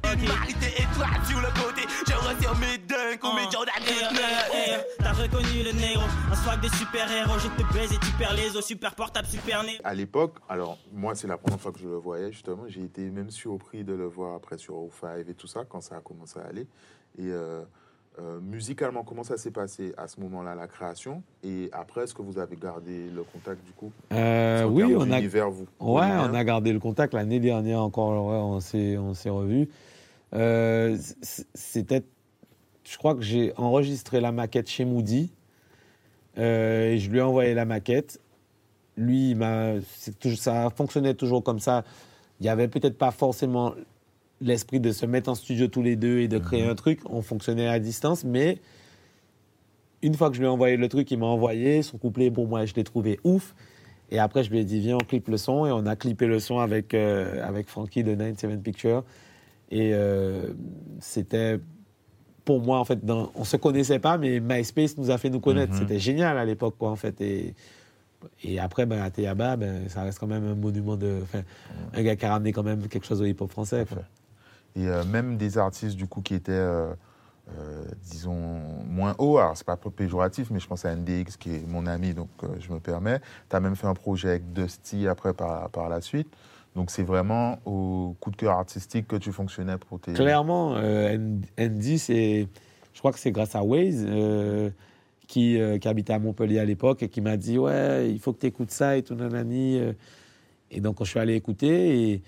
Speaker 3: Animalité étoile sur le côté. Je retire mes dunks ou mes Jordan Knight.
Speaker 4: T'as reconnu le négro, un swag de super-héros, je te baise et tu perds les os, super portable, super né.
Speaker 1: À l'époque, alors moi c'est la première fois que je le voyais justement, j'ai été même surpris de le voir après sur O5 et tout ça quand ça a commencé à aller. Et euh, euh, musicalement, comment ça s'est passé à ce moment-là, la création? Et après, est-ce que vous avez gardé le contact du coup?
Speaker 2: Euh, oui, on a,
Speaker 1: vous
Speaker 2: ouais, on a gardé le contact l'année dernière encore, ouais, on s'est on s'est revus. Euh, C'était, je crois que j'ai enregistré la maquette chez Moody et je lui ai envoyé la maquette. Lui, il m'a, ça fonctionnait toujours comme ça. Il n'y avait peut-être pas forcément l'esprit de se mettre en studio tous les deux et de créer un truc. On fonctionnait à distance, mais une fois que je lui ai envoyé le truc, il m'a envoyé son couplet. Bon, moi, je l'ai trouvé ouf. Et après, je lui ai dit, viens, on clip le son. Et on a clippé le son avec, euh, avec Frankie de 97 Pictures. Et euh, c'était, pour moi, en fait, dans, on se connaissait pas, mais MySpace nous a fait nous connaître.
Speaker 1: Mhm.
Speaker 2: C'était génial à l'époque, quoi, en fait. Et, et après, ben, à Théaba, ben, ça reste quand même un monument de. Un gars qui a ramené quand même quelque chose au hip-hop français. Quoi.
Speaker 1: Et euh, même des artistes du coup qui étaient, euh, euh, disons, moins hauts, alors c'est pas péjoratif, mais je pense à NDX qui est mon ami, donc je me permets. Tu as même fait un projet avec Dusty après par, par la suite. Donc c'est vraiment au coup de cœur artistique que tu fonctionnais pour tes...
Speaker 2: Clairement, euh, Andy, c'est, je crois que c'est grâce à Waze, qui, qui habitait à Montpellier à l'époque et qui m'a dit Ouais, il faut que tu écoutes ça et tout, nanani. Et donc, je suis allé écouter, et,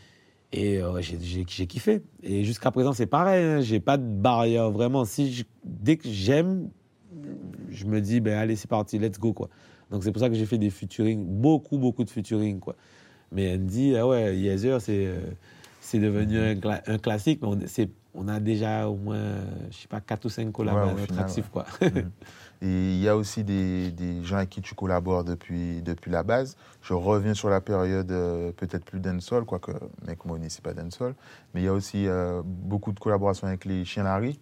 Speaker 2: et euh, j'ai, kiffé. Et jusqu'à présent, c'est pareil, hein, j'ai pas de barrière vraiment. Si je- dès que j'aime, je me dis ben Allez, c'est parti, let's go. Quoi. Donc, c'est pour ça que j'ai fait des featuring, beaucoup, beaucoup de featuring. Quoi. Mais Andy, ah ouais, Yezer, c'est. euh, c'est devenu un, cla- un classique, mais on, a déjà au moins, je sais pas, 4 ou 5 collabs
Speaker 1: Ouais.
Speaker 2: Quoi.
Speaker 1: Il y a aussi des, gens avec qui tu collabores depuis, la base. Je reviens sur la période euh, peut-être plus dancehall, quoique Mec Money, c'est pas dancehall. Mais il y a aussi euh, beaucoup de collaborations avec les Chiens Larry.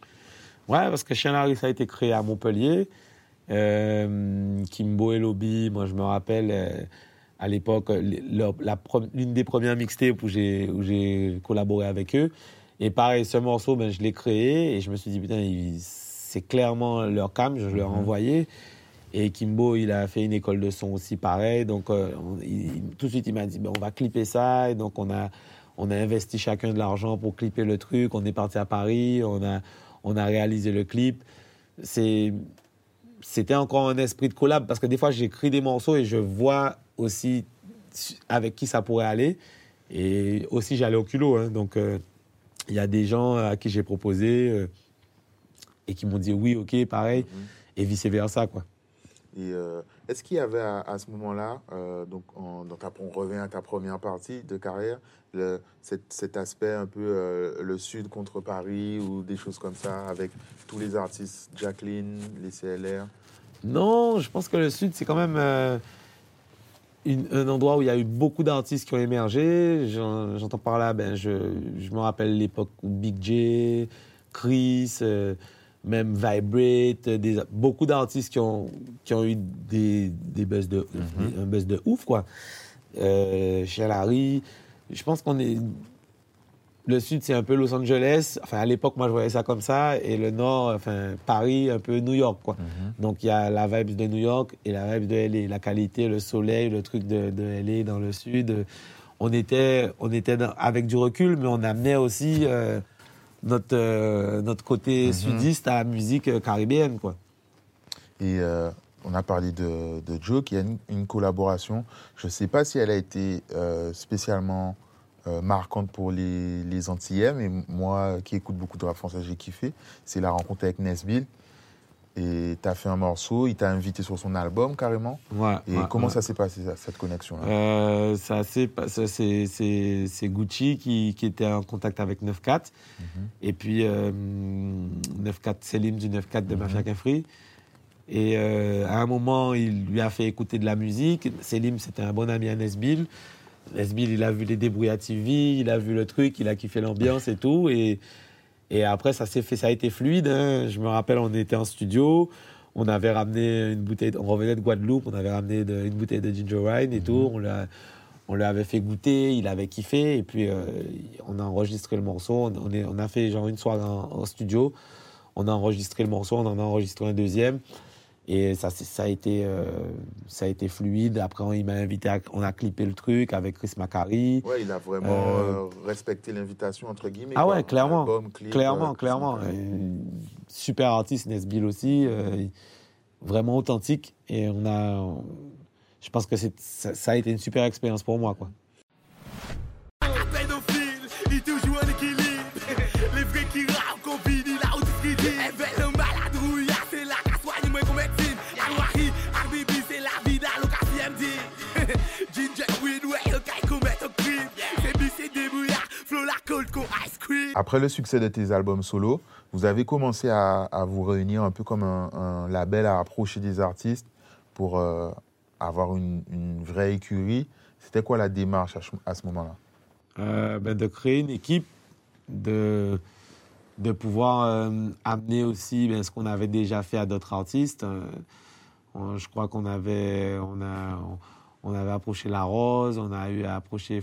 Speaker 2: ouais, parce que Chien Larry, ça a été créé à Montpellier. Euh, Kimbo et Lobby, moi je me rappelle à l'époque, l'une des premières mixtapes où j'ai collaboré avec eux. Et pareil, ce morceau, ben, je l'ai créé et je me suis dit, putain, il- c'est clairement leur cam, je leur ai
Speaker 1: Mhm.
Speaker 2: envoyé. Et Kimbo, il a fait une école de son aussi pareil. Donc, euh, on- il- tout de suite, il m'a dit, ben, on va clipper ça. Et donc, on a, on a investi chacun de l'argent pour clipper le truc. On est parti à Paris, on a, on a réalisé le clip. C'est, c'était encore un esprit de collab parce que des fois, j'écris des morceaux et je vois aussi avec qui ça pourrait aller. Et aussi, j'allais au culot. hein. donc, euh, il y a des gens à qui j'ai proposé euh, et qui m'ont dit oui, ok, pareil, et vice-versa, quoi.
Speaker 1: Et euh, est-ce qu'il y avait à, à ce moment-là, euh, donc en- dans ta, on revient à ta première partie de carrière, le- cet, cet aspect un peu euh, le sud contre Paris ou des choses comme ça avec tous les artistes, Jacqueline, les CLR
Speaker 2: Non, je pense que le Sud, c'est quand même une- un endroit où il y a eu beaucoup d'artistes qui ont émergé. J'en- J'entends par là, ben, je, je me rappelle l'époque où Big J, Chris, même Vibrate, des, beaucoup d'artistes qui ont, qui ont eu des, des buzz de, un buzz de ouf, quoi. Euh, chez Larry, je pense qu'on est. Le sud, c'est un peu Los Angeles. Enfin, à l'époque, moi, je voyais ça comme ça. Et le nord, enfin, Paris, un peu New York, quoi. Donc, il y a la vibe de New York et la vibe de LA. La qualité, le soleil, le truc de, de LA dans le sud. On était, on était dans- avec du recul, mais on amenait aussi euh, notre, euh, notre côté sudiste à la musique euh, caribéenne, quoi.
Speaker 1: Et euh, on a parlé de, de Joe, qui a une, une collaboration. Je ne sais pas si elle a été euh, spécialement marquante pour les, les Antillais, mais moi qui écoute beaucoup de rap français, j'ai kiffé. C'est la rencontre avec Nesbill. Et tu as fait un morceau, il t'a invité sur son album carrément.
Speaker 2: Ouais,
Speaker 1: Et
Speaker 2: ouais,
Speaker 1: comment
Speaker 2: ouais.
Speaker 1: ça s'est passé, ça, cette connexion-là?
Speaker 2: Euh, ça, c'est- Gucci qui, qui était en contact avec 94 et puis euh, 94 Selim du 94 de Mafia Cafri et euh, à un moment il lui a fait écouter de la musique. Selim c'était un bon ami à Nesbill. Nesbill il a vu les débrouilles à TV il a vu le truc il a kiffé l'ambiance et tout. Et et après, ça s'est fait, ça a été fluide. hein. Je me rappelle, on était en studio, on avait ramené une bouteille, on revenait de Guadeloupe, on avait ramené de- une bouteille de ginger wine et tout. On l'a, on lui avait fait goûter, il avait kiffé et puis euh, on a enregistré le morceau. On, on est, on a fait genre une soirée en, en studio. On a enregistré le morceau, on en a enregistré un deuxième. Et ça, ça, a été, euh, ça a été fluide. Après, on- il m'a invité, à- on a clippé le truc avec Chris Macari.
Speaker 1: Ouais, il a vraiment
Speaker 2: Euh,
Speaker 1: euh, respecté l'invitation, entre guillemets.
Speaker 2: Ah
Speaker 1: quoi.
Speaker 2: ouais, clairement.
Speaker 1: Album, clip,
Speaker 2: Clairement, clairement. super artiste, Nesbill aussi. euh, vraiment authentique. Et on a. je pense que c'est, ça, ça a été une super expérience pour moi. Quoi.
Speaker 1: Après le succès de tes albums solo, vous avez commencé à, à vous réunir un peu comme un, un label à approcher des artistes pour euh, avoir une, une vraie écurie. C'était quoi la démarche à, ce moment-là?
Speaker 2: Euh, ben, de créer une équipe, de, de pouvoir euh, amener aussi ben, ce qu'on avait déjà fait à d'autres artistes. Euh, on- je crois qu'on avait, on a, on, on avait approché La Rose, on a eu à approcher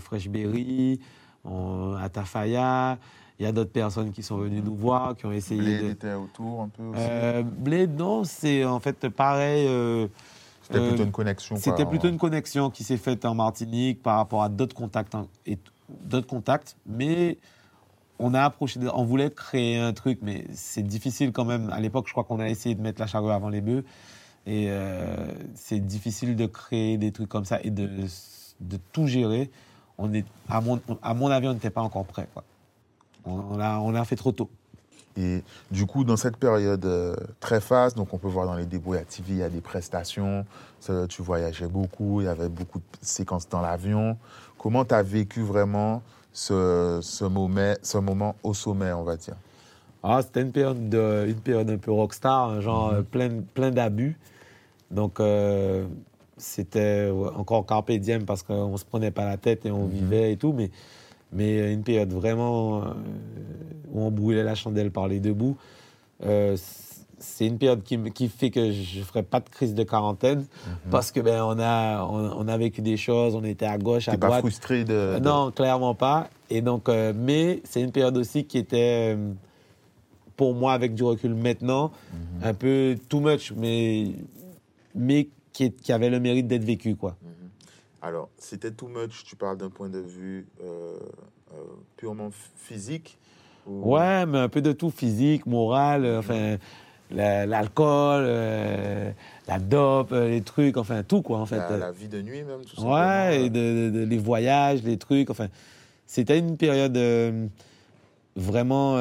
Speaker 2: On, Atafaya. Il y a d'autres personnes qui sont venues nous voir, qui ont essayé
Speaker 1: Blade
Speaker 2: de...
Speaker 1: était autour un peu aussi
Speaker 2: Euh, Blade, non, c'est en fait pareil. euh,
Speaker 1: C'était
Speaker 2: euh,
Speaker 1: plutôt une connexion.
Speaker 2: c'était plutôt une connexion qui s'est faite en Martinique par rapport à d'autres contacts hein, et d'autres contacts, mais on a approché, on voulait créer un truc, mais c'est difficile quand même. À l'époque, je crois qu'on a essayé de mettre la charrue avant les bœufs, et euh, c'est difficile de créer des trucs comme ça et de, de tout gérer. On est, à mon, à mon avis, on n'était pas encore prêt. Quoi. On, on l'a, on l'a fait trop tôt.
Speaker 1: Et du coup, dans cette période euh, très faste, donc on peut voir dans les débrouilles à TV, il y a des prestations, ça, tu voyageais beaucoup, il y avait beaucoup de séquences dans l'avion. Comment tu as vécu vraiment ce, ce, moment, ce moment au sommet, on va dire?
Speaker 2: Ah, c'était une période, de- une période un peu rockstar, hein, genre euh, plein, plein d'abus. Donc, euh, c'était encore carpe diem parce qu'on se prenait pas la tête et on vivait et tout, mais, mais une période vraiment euh, où on brûlait la chandelle par les deux bouts. Euh, c'est une période qui, qui fait que je ne ferai pas de crise de quarantaine parce que ben on a on, on a vécu des choses, on était à gauche, à
Speaker 1: T'es pas
Speaker 2: droite.
Speaker 1: frustré de,
Speaker 2: Euh,
Speaker 1: de-
Speaker 2: Non, clairement pas. Et donc, euh, mais c'est une période aussi qui était, euh, pour moi, avec du recul maintenant,
Speaker 1: Mhm.
Speaker 2: un peu too much, mais, mais qui, avait le mérite d'être vécu, quoi.
Speaker 1: Alors, c'était too much, tu parles d'un point de vue euh, euh, purement physique ou-
Speaker 2: Ouais, mais un peu de tout, physique, moral, euh, enfin, la- l'alcool, la dope, les trucs, enfin, tout, quoi, en fait.
Speaker 1: la, la vie de nuit même, tout simplement.
Speaker 2: Ouais, et de, de- de- les voyages, les trucs. Enfin, c'était une période vraiment.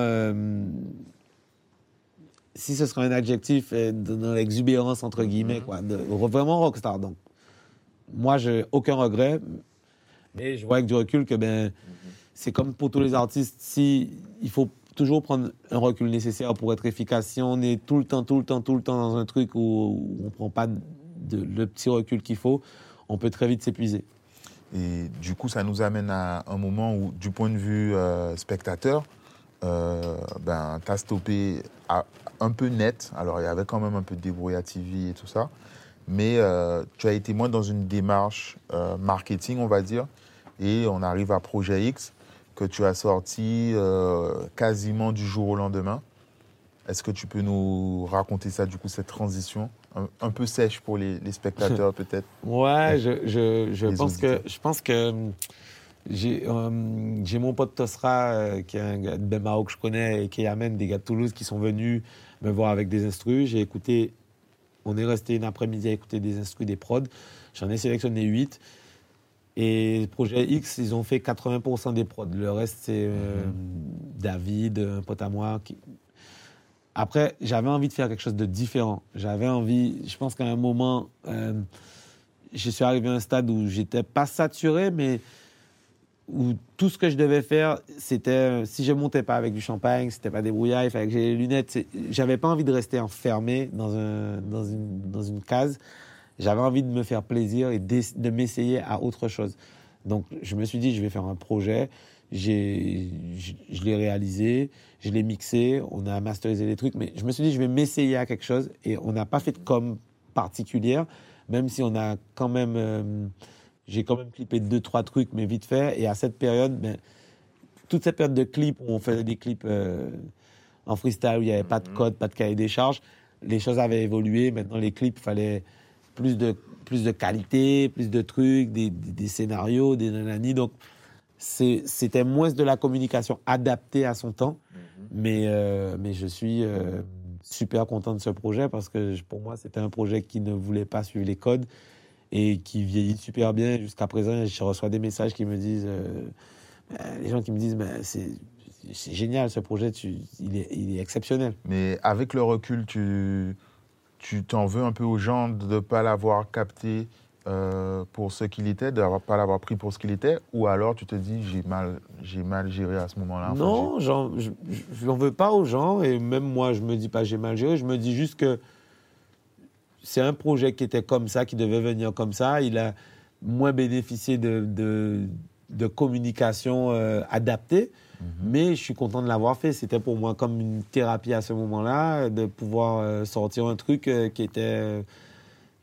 Speaker 2: Si ce serait un adjectif, euh, dans l'exubérance, entre guillemets, quoi. de- vraiment rockstar. Donc, moi, j'ai aucun regret. Mais je vois avec du recul que ben, c'est comme pour tous les artistes, si il faut toujours prendre un recul nécessaire pour être efficace. Si on est tout le temps, tout le temps, tout le temps dans un truc où, où on prend pas de, le petit recul qu'il faut, on peut très vite s'épuiser.
Speaker 1: Et du coup, ça nous amène à un moment où, du point de vue euh, spectateur, euh, ben, tu as stoppé à- un peu net. Alors, il y avait quand même un peu de débrouillard TV et tout ça. Mais euh, tu as été moins dans une démarche euh, marketing, on va dire. Et on arrive à Projet X, que tu as sorti euh, quasiment du jour au lendemain. Est-ce que tu peux nous raconter ça, du coup, cette transition? Un, un peu sèche pour les, les spectateurs, peut-être?
Speaker 2: Ouais, je, je, je pense que je pense que hum, j'ai hum, j'ai mon pote Tosra euh, qui est un gars de Bemao que je connais et qui amène des gars de Toulouse qui sont venus me voir avec des instrus. J'ai écouté, on est resté une après-midi à écouter des instrus, des prods. J'en ai sélectionné 8. Et Projet X, ils ont fait 80% des prods. Le reste, c'est euh, David, un pote à moi. Qui... Après, j'avais envie de faire quelque chose de différent. J'avais envie, je pense qu'à un moment, euh, je suis arrivé à un stade où j'étais pas saturé, mais où tout ce que je devais faire, c'était euh, si je montais pas avec du champagne, c'était pas débrouillard, il fallait que j'ai les lunettes. J'avais pas envie de rester enfermé dans, un, dans, une, case. J'avais envie de me faire plaisir et de m'essayer à autre chose. Donc, je me suis dit, je vais faire un projet. Je l'ai réalisé, je l'ai mixé, on a masterisé les trucs, mais je me suis dit, je vais m'essayer à quelque chose. Et on n'a pas fait de com particulière, même si on a quand même. euh, j'ai quand même clippé deux, trois trucs, mais vite fait. Et à cette période, ben, toute cette période de clips où on faisait des clips euh, en freestyle, où il n'y avait pas de code, pas de cahier des charges, les choses avaient évolué. Maintenant, les clips, il fallait plus de, plus de qualité, plus de trucs, des, des- des scénarios, des nanani. Donc, c'était moins de la communication adaptée à son temps. Mais, euh, mais je suis euh, super content de ce projet parce que pour moi, c'était un projet qui ne voulait pas suivre les codes et qui vieillit super bien. Jusqu'à présent, je reçois des messages qui me disent, euh, euh, les gens qui me disent, Ben, c'est c'est génial ce projet, tu- il, est, il est exceptionnel.
Speaker 1: Mais avec le recul, tu tu t'en veux un peu aux gens de ne pas l'avoir capté euh, pour ce qu'il était, de ne pas l'avoir pris pour ce qu'il était, ou alors tu te dis j'ai mal, j'ai mal géré à ce moment-là? Enfin,
Speaker 2: non, j'en- je je n'en veux pas aux gens et même moi, je me dis pas j'ai mal géré, je me dis juste que c'est un projet qui était comme ça, qui devait venir comme ça. Il a moins bénéficié de, de, de communication euh, adaptée, mais je suis content de l'avoir fait. C'était pour moi comme une thérapie à ce moment-là, de pouvoir euh, sortir un truc euh, qui était,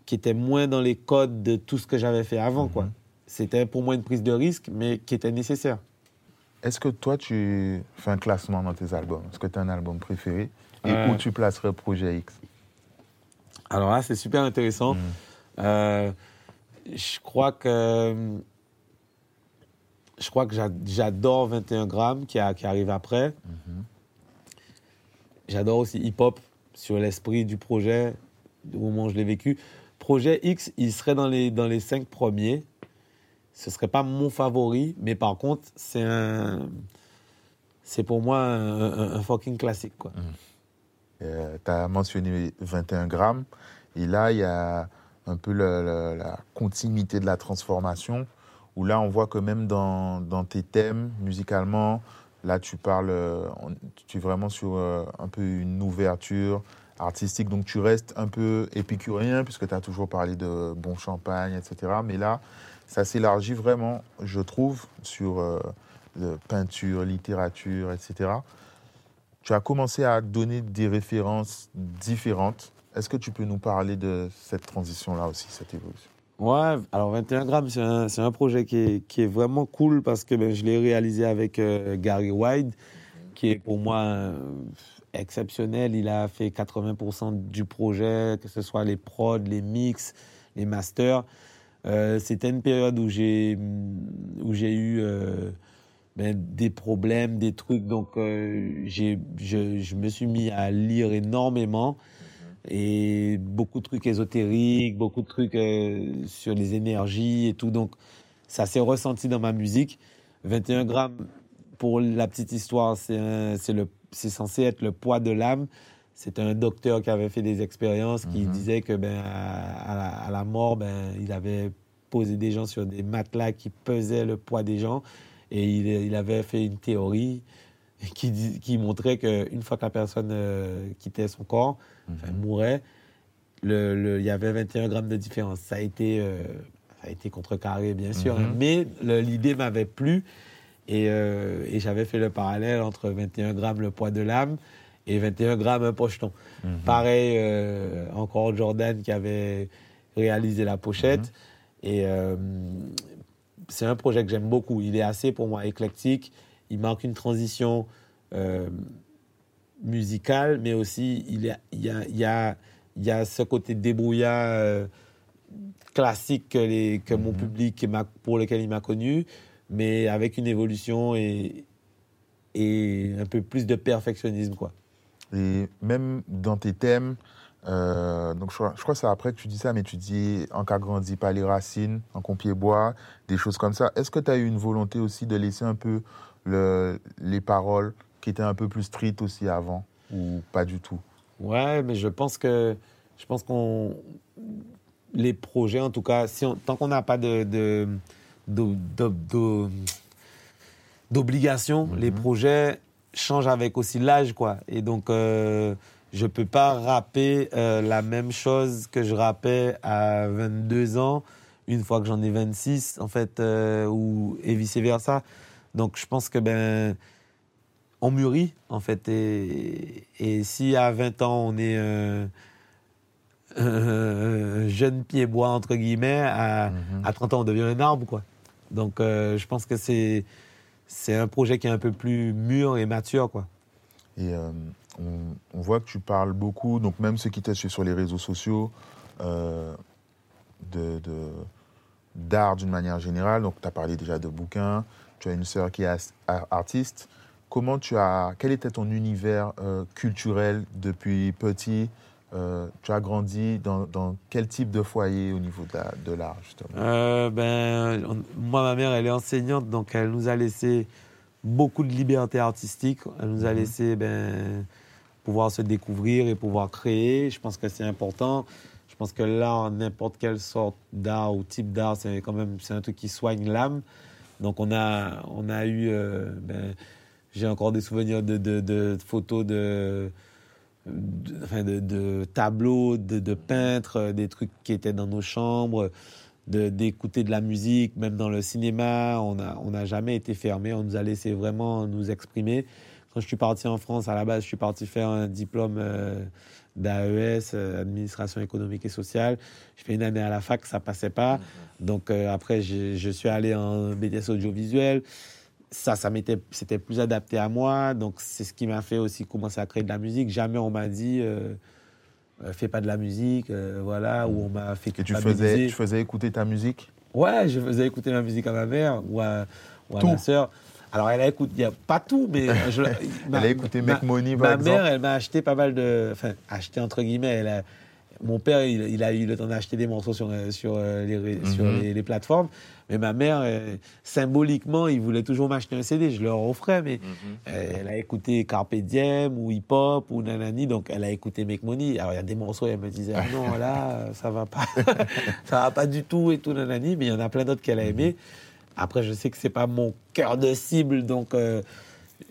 Speaker 2: qui était moins dans les codes de tout ce que j'avais fait avant. quoi. C'était pour moi une prise de risque, mais qui était nécessaire.
Speaker 1: Est-ce que toi, tu fais un classement dans tes albums? Est-ce que tu as un album préféré? Et où tu placerais Projet X?
Speaker 2: Alors là, c'est super intéressant.
Speaker 1: Mm.
Speaker 2: Euh, je crois que je crois que j'a- j'adore 21 grammes qui, a- qui arrive après. J'adore aussi hip hop sur l'esprit du projet au moment où je l'ai vécu. Projet X, il serait dans les dans les cinq premiers. Ce serait pas mon favori, mais par contre, c'est un c'est pour moi un, un- un fucking classique quoi.
Speaker 1: Tu as mentionné 21 grammes. Et là, il y a un peu la continuité de la transformation, où là, on voit que même dans, tes thèmes, musicalement, là, tu parles, euh, tu es vraiment sur euh, un peu une ouverture artistique. Donc, tu restes un peu épicurien, puisque tu as toujours parlé de bon champagne, etc. Mais là, ça s'élargit vraiment, je trouve, sur euh, peinture, littérature, etc tu as commencé à donner des références différentes. Est-ce que tu peux nous parler de cette transition-là aussi, cette évolution?
Speaker 2: Ouais, alors 21 grammes, c'est un, projet qui est, vraiment cool parce que ben, je l'ai réalisé avec euh, Gary Wide, qui est pour moi exceptionnel. Il a fait 80% du projet, que ce soit les prods, les mix, les masters. Euh, C'était une période où j'ai où j'ai eu euh, ben, des problèmes, des trucs. Donc, euh, j'ai- je, je me suis mis à lire énormément et beaucoup de trucs ésotériques, beaucoup de trucs euh, sur les énergies et tout. Donc, ça s'est ressenti dans ma musique. 21 grammes, pour la petite histoire, c'est un- c'est le- c'est censé être le poids de l'âme. C'était un docteur qui avait fait des expériences qui disait que ben, à, à la, à la mort, ben, il avait posé des gens sur des matelas qui pesaient le poids des gens. Et il, il avait fait une théorie qui, montrait qu'une fois que la personne euh, quittait son corps, enfin, mourait, le, le- il y avait 21 grammes de différence. Ça a été, euh, ça a été contrecarré, bien sûr,
Speaker 1: Mhm.
Speaker 2: hein, mais le- l'idée m'avait plu. Et, euh, et j'avais fait le parallèle entre 21 grammes le poids de l'âme et 21 grammes un pocheton.
Speaker 1: Mhm.
Speaker 2: Pareil, euh, encore Jordan qui avait réalisé la pochette. Et euh, c'est un projet que j'aime beaucoup. Il est assez pour moi éclectique. Il marque une transition euh, musicale, mais aussi il y a, il y a, il y a, il y a ce côté débrouillard euh, classique que, les, que mon public m'a- pour lequel il m'a connu, mais avec une évolution et, et un peu plus de perfectionnisme. Quoi.
Speaker 1: Et même dans tes thèmes, euh, donc je crois, je crois que c'est après que tu dis ça, mais tu dis en cas grandi pas les racines, en compier bois, des choses comme ça. Est-ce que tu as eu une volonté aussi de laisser un peu le, les paroles qui étaient un peu plus street aussi avant ou pas du tout?
Speaker 2: Ouais, mais je pense que je pense qu'on les projets, en tout cas, si on- tant qu'on n'a pas de de- d'o- d'o- d'o- d'obligation, les projets changent avec aussi l'âge, quoi. Et donc, euh, je peux pas rapper euh, la même chose que je rappais à 22 ans une fois que j'en ai 26, en fait, euh, ou et vice versa. Donc, je pense que ben on mûrit, en fait. Et, et si à 20 ans, on est euh, un jeune pied-bois, entre guillemets, à, à 30 ans, on devient un arbre, quoi. Donc, euh, je pense que c'est, c'est un projet qui est un peu plus mûr et mature, quoi.
Speaker 1: Et on, on voit que tu parles beaucoup, donc même ceux qui te suivent sur les réseaux sociaux, euh, de, d'art d'une manière générale. Donc, tu as parlé déjà de bouquins, tu as une sœur qui est artiste. Comment tu as, quel était ton univers euh, culturel depuis petit Euh, Tu as grandi dans, dans quel type de foyer au niveau de, la- de l'art, justement?
Speaker 2: Ben, on- moi, ma mère, elle est enseignante, donc elle nous a laissé beaucoup de liberté artistique. Elle nous a
Speaker 1: Mhm.
Speaker 2: laissé ben, pouvoir se découvrir et pouvoir créer. Je pense que c'est important. Je pense que l'art, n'importe quelle sorte d'art ou type d'art, c'est quand même c'est un truc qui soigne l'âme. Donc on a, on a eu, euh, ben, j'ai encore des souvenirs de, de- photos de, de, tableaux, de, peintres, euh, des trucs qui étaient dans nos chambres, d'écouter de, la musique, même dans le cinéma. On n'a on n'a jamais été fermé. On nous a laissé vraiment nous exprimer. Quand je suis parti en France, à la base, je suis parti faire un diplôme euh, d'AES, euh, administration économique et sociale. Je fais une année à la fac, ça passait pas. Donc euh, après, je, je suis allé en BTS audiovisuel. Ça, ça m'était, c'était plus adapté à moi. Donc c'est ce qui m'a fait aussi commencer à créer de la musique. Jamais on m'a dit euh, fais pas de la musique, euh, voilà, ou on m'a fait
Speaker 1: Et tu faisais, tu faisais écouter ta musique?
Speaker 2: Ouais, je faisais écouter ma musique à ma mère ou à, ou à ma sœur. Alors elle a écouté, il y a pas tout, mais je, ma-
Speaker 1: Elle a écouté
Speaker 2: ma-
Speaker 1: Make Money, par
Speaker 2: Ma
Speaker 1: exemple
Speaker 2: mère, elle m'a acheté pas mal de, enfin acheté entre guillemets. Elle a- mon père, il, il a eu le temps d'acheter des morceaux sur, euh, sur, euh, les, sur
Speaker 1: Mhm.
Speaker 2: les, les plateformes. Mais ma mère, euh, symboliquement, il voulait toujours m'acheter un CD. Je leur offrais, mais euh, elle a écouté Carpe Diem ou Hip Hop ou Nanani, donc elle a écouté Make Money. Alors il y a des morceaux, elle me disait ah non là ça va pas, ça va pas du tout et tout Nanani, mais il y en a plein d'autres qu'elle a aimé. Après je sais que c'est pas mon cœur de cible, donc euh,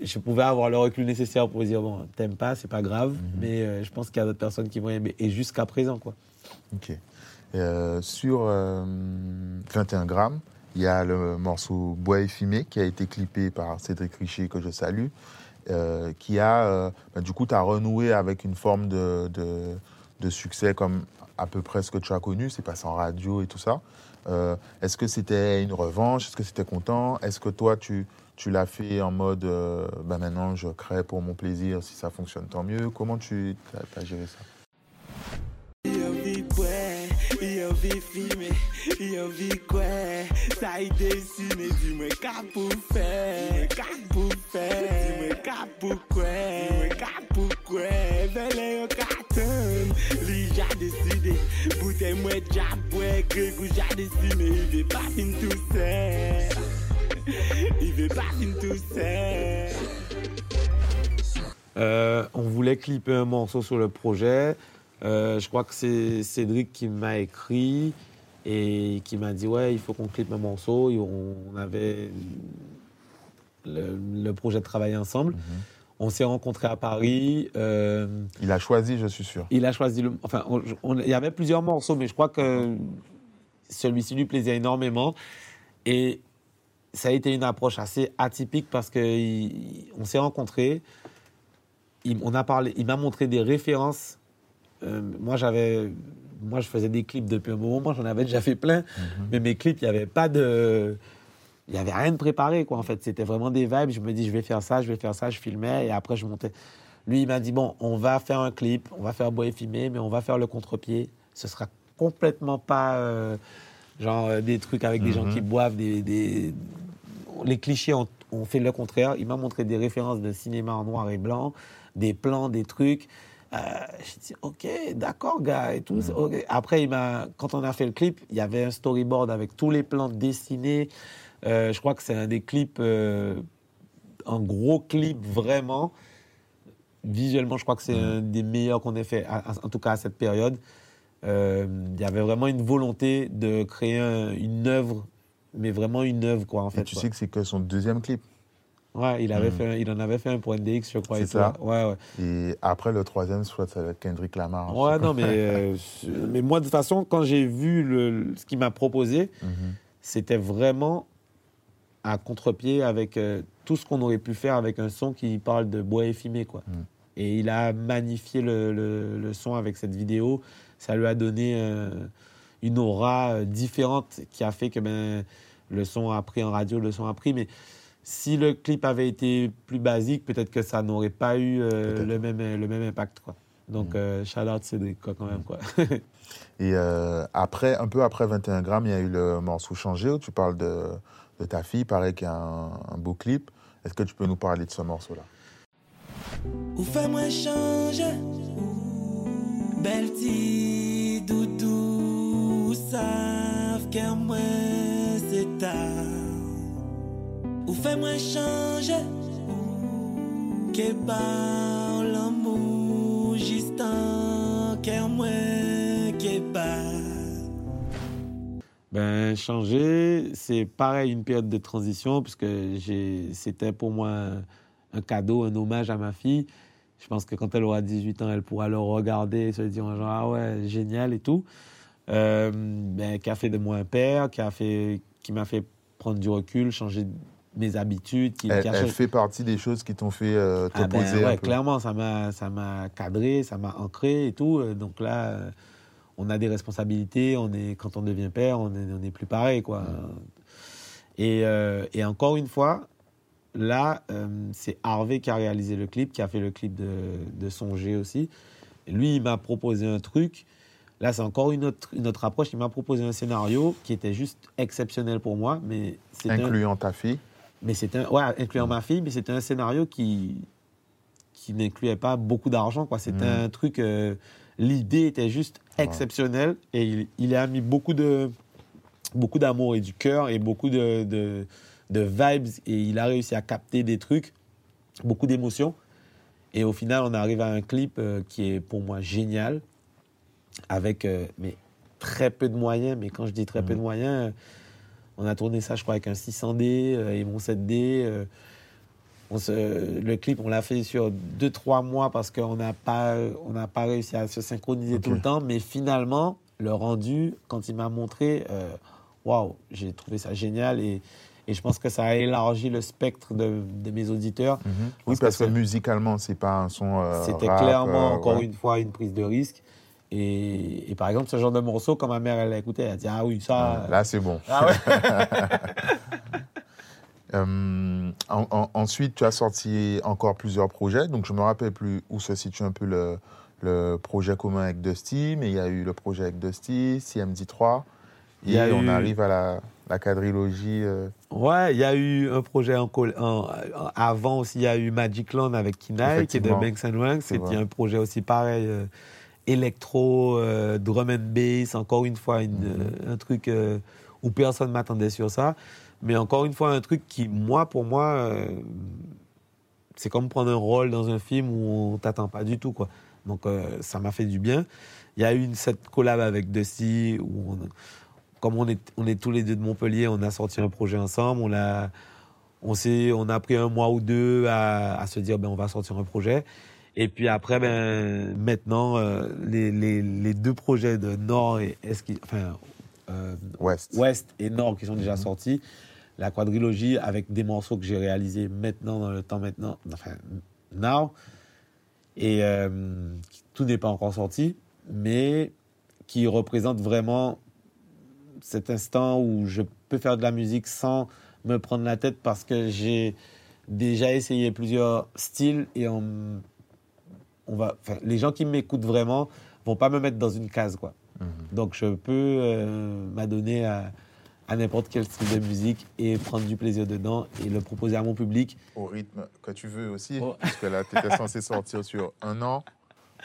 Speaker 2: je pouvais avoir le recul nécessaire pour dire bon t'aimes pas, c'est pas grave, mais euh, je pense qu'il y a d'autres personnes qui vont aimer et jusqu'à présent quoi.
Speaker 1: Ok. Euh, sur euh, 21 grammes, il y a le morceau Bois et fumé qui a été clippé par Cédric Richer, que je salue, qui a, bah, du coup, tu as renoué avec une forme de, de, de succès comme à peu près ce que tu as connu, c'est passé en radio et tout ça. Euh, Est-ce que c'était une revanche? Est-ce que c'était content? Est-ce que toi, tu, tu l'as fait en mode, euh, bah, maintenant, je crée pour mon plaisir, si ça fonctionne, tant mieux? Comment tu as, géré ça?
Speaker 2: On voulait clipper un morceau sur le projet. Euh, je crois que c'est Cédric qui m'a écrit et qui m'a dit ouais il faut qu'on clippe un morceau. Et on, avait le, le projet de travailler ensemble. On s'est rencontrés à Paris. euh,
Speaker 1: Il a choisi, je suis sûr.
Speaker 2: il a choisi le. Enfin, on- on- il y avait plusieurs morceaux, mais je crois que celui-ci lui plaisait énormément. Et ça a été une approche assez atypique parce que il- on s'est rencontrés. Il, on a parlé, il m'a montré des références. Euh, moi, j'avais, moi, je faisais des clips depuis un moment. J'en avais déjà fait plein, mais mes clips, il n'y avait pas de, il y avait rien de préparé quoi. En fait, c'était vraiment des vibes. Je me dis, je vais faire ça, je vais faire ça. Je filmais et après, je montais. Lui, il m'a dit bon, on va faire un clip, on va faire bois et filmer, mais on va faire le contre-pied. Ce sera complètement pas euh, genre euh, des trucs avec des gens qui boivent, des, des- les clichés ont, ont fait le contraire. Il m'a montré des références de cinéma en noir et blanc, des plans, des trucs. Euh, J'ai dit, OK, d'accord, gars, et tout. ok. Après, il quand on a fait le clip, il y avait un storyboard avec tous les plans dessinés. Euh, je crois que c'est un des clips, euh, un gros clip vraiment. Visuellement, je crois que c'est un des meilleurs qu'on ait fait, en tout cas à cette période. Il y avait vraiment une volonté de créer un- une œuvre, mais vraiment une œuvre, quoi, en
Speaker 1: Et tu
Speaker 2: quoi.
Speaker 1: sais que c'est que son deuxième clip?
Speaker 2: Ouais, il, avait
Speaker 1: Mhm.
Speaker 2: fait, il en avait fait un pour NDX, je crois. et
Speaker 1: C'est ça.
Speaker 2: Ouais, ouais.
Speaker 1: Et après, le troisième, soit ça va être Kendrick Lamar.
Speaker 2: Ouais, non, mais, euh, mais moi, de toute façon, quand j'ai vu le, ce qu'il m'a proposé,
Speaker 1: Mhm.
Speaker 2: c'était vraiment à contre-pied avec euh, tout ce qu'on aurait pu faire avec un son qui parle de bois et fumée, quoi.
Speaker 1: Mm.
Speaker 2: Et il a magnifié le, le- le son avec cette vidéo. Ça lui a donné euh, une aura différente qui a fait que ben, le son a pris en radio, le son a pris. Mais si le clip avait été plus basique, peut-être que ça n'aurait pas eu euh, le, même, le même impact, quoi. Donc, euh, shout out Cédric, quoi, quand même, quoi.
Speaker 1: Et euh, après, un peu après 21 grammes, il y a eu le morceau Changé où tu parles de, de ta fille. Pareil qu'il y a un, un beau clip. Est-ce que tu peux nous parler de ce morceau-là?
Speaker 3: Ou fais-moi changer Belle ti doudou Savent que moi c'est tard Ou fais-moi changer Que par l'amour Juste en que moi que pas
Speaker 2: Ben, changer, c'est pareil, une période de transition, puisque c'était pour moi un, un cadeau, un hommage à ma fille. Je pense que quand elle aura 18 ans, elle pourra le regarder et se dire genre, ah ouais, génial et tout. Euh, ben, qui a fait de moi un père, qui a fait, qui m'a fait prendre du recul, changer mes habitudes. Qui,
Speaker 1: elle,
Speaker 2: a
Speaker 1: elle fait partie des choses qui t'ont fait euh,
Speaker 2: ah ben,
Speaker 1: poser
Speaker 2: ouais,
Speaker 1: un peu.
Speaker 2: clairement, ça m'a, ça m'a cadré, ça m'a ancré et tout. Euh, Donc là, euh, on a des responsabilités. On est, quand on devient père, on est, on est plus pareil, quoi. Et, euh, et encore une fois, là, euh, c'est Harvey qui a réalisé le clip, qui a fait le clip de, de Songer aussi. Et lui, il m'a proposé un truc. Là, c'est encore une autre, une autre approche. Il m'a proposé un scénario qui était juste exceptionnel pour moi, mais un,
Speaker 1: Incluant ta fille.
Speaker 2: Mais c'était un, ouais, incluant ma fille, mais c'était un scénario qui qui n'incluait pas beaucoup d'argent, quoi. C'était
Speaker 1: Mhm.
Speaker 2: un truc. euh, L'idée était juste exceptionnelle et il, il a mis beaucoup de beaucoup d'amour et du cœur et beaucoup de, de de vibes et il a réussi à capter des trucs, beaucoup d'émotions. Et au final, on arrive à un clip euh, qui est pour moi génial, avec euh, mais très peu de moyens. Mais quand je dis très peu de moyens, euh, on a tourné ça, je crois, avec un 600D euh, et mon 7D. euh, on se- le clip, on l'a fait sur 2-3 mois parce qu'on n'a pas, on pas réussi à se synchroniser tout le temps. Mais finalement, le rendu, quand il m'a montré, euh, waouh, j'ai trouvé ça génial et, et je pense que ça a élargi le spectre de, de mes auditeurs.
Speaker 1: Oui,
Speaker 2: Parce que
Speaker 1: que musicalement, c'est pas un son. euh,
Speaker 2: C'était clairement,
Speaker 1: euh,
Speaker 2: encore
Speaker 1: ouais.
Speaker 2: une fois, une prise de risque. Et, et par exemple, ce genre de morceau, quand ma mère, elle l'a écouté, elle a dit Ah oui, ça.
Speaker 1: Là, c'est bon.
Speaker 2: Ah ouais
Speaker 1: Euh, en- en- ensuite, tu as sorti encore plusieurs projets. Donc, je me rappelle plus où se situe un peu le, le projet commun avec Dusty, mais il y a eu le projet avec Dusty, CMD3.
Speaker 2: Il y
Speaker 1: Et
Speaker 2: a
Speaker 1: on
Speaker 2: eu-
Speaker 1: arrive à la, la quadrilogie. euh,
Speaker 2: Ouais, il y a eu un projet en, en- avant aussi, il y a eu Magic Land avec Kinaï, qui est de. Banks and Wanks. C'était un projet aussi pareil, euh, électro, euh, drum and bass, encore une fois, une,
Speaker 1: Mhm.
Speaker 2: euh, un truc euh, où personne ne m'attendait sur ça. Mais encore une fois, un truc qui, moi, pour moi, euh, c'est comme prendre un rôle dans un film où on t'attend pas du tout, quoi. Donc, ça m'a fait du bien. Il y a eu une, cette collab avec Dusty où on, comme on est, on est tous les deux de Montpellier, on a sorti un projet ensemble. On a, on on a pris un mois ou deux à, à se dire, ben, on va sortir un projet. Et puis après, ben, maintenant, euh, les, les, les deux projets de Nord et Est, qui, enfin, euh,
Speaker 1: West.
Speaker 2: Ouest et Nord qui sont déjà sortis, la quadrilogie avec des morceaux que j'ai réalisés maintenant, dans le temps maintenant, enfin, now. Et euh, tout n'est pas encore sorti, mais qui représente vraiment cet instant où je peux faire de la musique sans me prendre la tête parce que j'ai déjà essayé plusieurs styles et on, on va, enfin, les gens qui m'écoutent vraiment vont pas me mettre dans une case, quoi. Donc je peux euh, m'adonner à, à n'importe quel style de musique et prendre du plaisir dedans et le proposer à mon public.
Speaker 1: Au rythme que tu veux aussi,
Speaker 2: Oh.
Speaker 1: puisque là, tu étais censé sortir sur un an.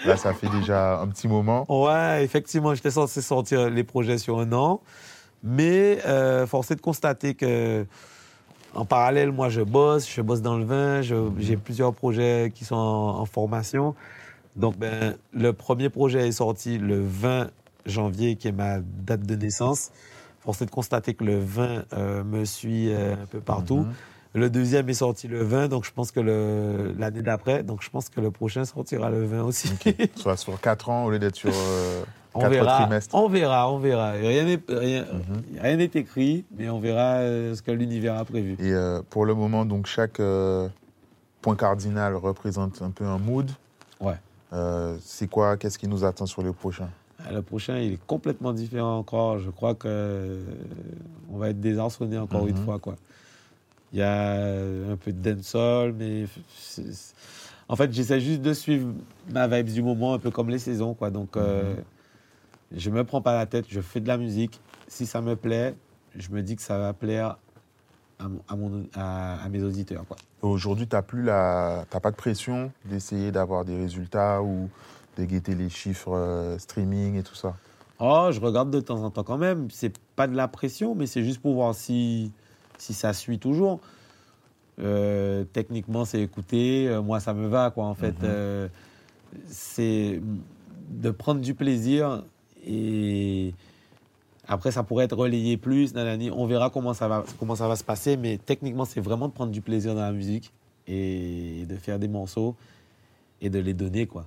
Speaker 1: Là, ça fait déjà un petit moment.
Speaker 2: Ouais, effectivement, j'étais censé sortir les projets sur un an, mais euh, force est de constater que en parallèle, moi, je bosse, je bosse dans le vin, j'ai plusieurs projets qui sont en, en formation. Donc, ben, le premier projet est sorti le 20 janvier, qui est ma date de naissance. Force est de constater que le 20 euh, me suit euh, un peu partout.
Speaker 1: Mhm.
Speaker 2: Le deuxième est sorti le 20, donc je pense que l'année d'après, donc je pense que le prochain sortira le 20 aussi.
Speaker 1: Soit sur 4 ans au lieu d'être sur euh,
Speaker 2: On
Speaker 1: 4
Speaker 2: verra,
Speaker 1: trimestres.
Speaker 2: on verra, on verra. Rien n'est rien,
Speaker 1: Mhm.
Speaker 2: rien n'est écrit, mais on verra euh, ce que l'univers a prévu.
Speaker 1: Et euh, pour le moment, donc chaque euh, point cardinal représente un peu un mood.
Speaker 2: Ouais.
Speaker 1: Euh, c'est quoi Qu'est-ce qui nous attend sur le prochain?
Speaker 2: Ah, Le prochain, il est complètement différent encore. Je crois que on va être désarçonné encore une
Speaker 1: Mhm.
Speaker 2: fois, quoi. Il y a un peu de dancehall, mais en fait, j'essaie juste de suivre ma vibe du moment, un peu comme les saisons, quoi. Donc, euh, je me prends pas la tête, je fais de la musique. Si ça me plaît, je me dis que ça va plaire à, mon- à mon- à- à mes auditeurs.
Speaker 1: Aujourd'hui, tu n'as plus la, t'as pas de pression d'essayer d'avoir des résultats ou de guetter les chiffres euh, streaming et tout ça?
Speaker 2: Oh, je regarde de temps en temps quand même. C'est pas de la pression, mais c'est juste pour voir si, si ça suit toujours. Euh, techniquement, c'est écouté. Euh, moi, ça me va, quoi. En fait,
Speaker 1: Mhm.
Speaker 2: Euh, c'est de prendre du plaisir et après, ça pourrait être relayé plus. nanani. On verra comment ça va, comment ça va se passer, mais techniquement, c'est vraiment de prendre du plaisir dans la musique et de faire des morceaux et de les donner, quoi.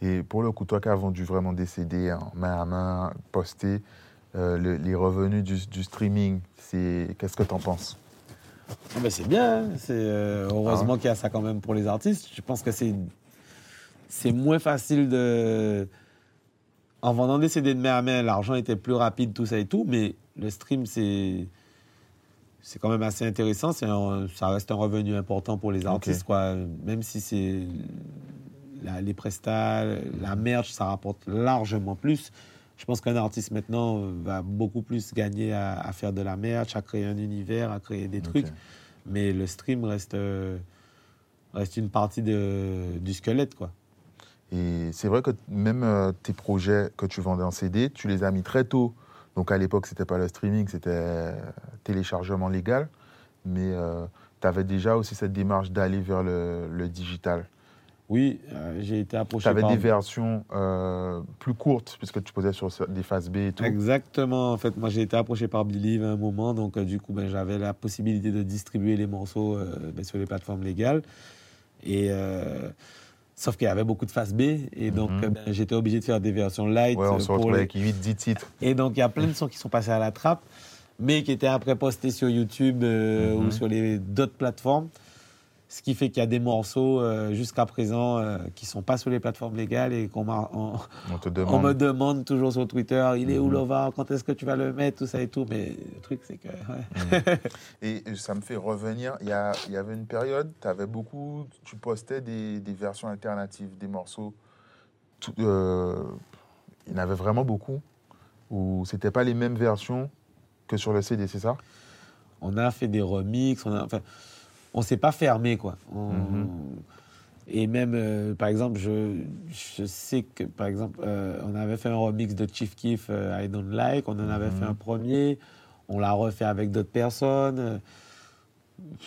Speaker 1: Et pour le coup, toi qui as vendu vraiment des CD en main à main, posté, euh, le- les revenus du, du streaming, c'est qu'est-ce que tu en penses?
Speaker 2: Ah ben, c'est bien, hein. c'est euh, heureusement qu'il y a ça quand même pour les artistes. Je pense que c'est c'est moins facile de en vendant des CD de main à main, l'argent était plus rapide, tout ça et tout, mais le stream c'est c'est quand même assez intéressant. C'est un- ça reste un revenu important pour les artistes, quoi. Même si c'est les prestats, la merch, ça rapporte largement plus. Je pense qu'un artiste maintenant va beaucoup plus gagner à, à faire de la merch, à créer un univers, à créer des trucs. Mais le stream reste, euh, reste une partie de, du squelette, quoi.
Speaker 1: Et c'est vrai que même euh, tes projets que tu vendais en CD, tu les as mis très tôt. Donc à l'époque, c'était pas le streaming, c'était euh, téléchargement légal. Mais tu avais déjà aussi cette démarche d'aller vers le, le digital.
Speaker 2: Oui, euh, j'ai été
Speaker 1: Tu
Speaker 2: approché
Speaker 1: avais
Speaker 2: par...
Speaker 1: des versions euh, plus courtes, puisque tu posais sur des phases B et tout.
Speaker 2: Exactement. En fait, moi, j'ai été approché par Believe à un moment. Donc, euh, du coup, ben, j'avais la possibilité de distribuer les morceaux euh, ben, sur les plateformes légales. Et... Sauf qu'il y avait beaucoup de face B, et donc
Speaker 1: Mhm.
Speaker 2: euh, ben, j'étais obligé de faire des versions light.
Speaker 1: Ouais, on
Speaker 2: euh,
Speaker 1: se
Speaker 2: les-
Speaker 1: avec 8-10 titres.
Speaker 2: Et donc, il y a plein de sons qui sont passés à la trappe, mais qui étaient après postés sur YouTube euh,
Speaker 1: Mhm.
Speaker 2: ou sur les d'autres plateformes. Ce qui fait qu'il y a des morceaux euh, jusqu'à présent euh, qui sont pas sur les plateformes légales et qu'on m'a- on,
Speaker 1: On te
Speaker 2: on
Speaker 1: demande.
Speaker 2: me demande toujours sur Twitter, il est où
Speaker 1: Mhm.
Speaker 2: Lova, quand est-ce que tu vas le mettre, tout ça et tout. Mais le truc, c'est que. ouais.
Speaker 1: Et ça me fait revenir, il y, a- il y avait une période, tu avais beaucoup, tu postais des, des versions alternatives, des morceaux. Tout- euh, il y en avait vraiment beaucoup, où c'était pas les mêmes versions que sur le CD, c'est ça?
Speaker 2: On a fait des remixes, on a, enfin, on s'est pas fermé quoi. On-
Speaker 1: Mhm.
Speaker 2: Et même, euh, par exemple, je, je sais que, par exemple, euh, on avait fait un remix de Chief Keef, euh, I Don't Like, on en avait
Speaker 1: Mhm.
Speaker 2: fait un premier, on l'a refait avec d'autres personnes.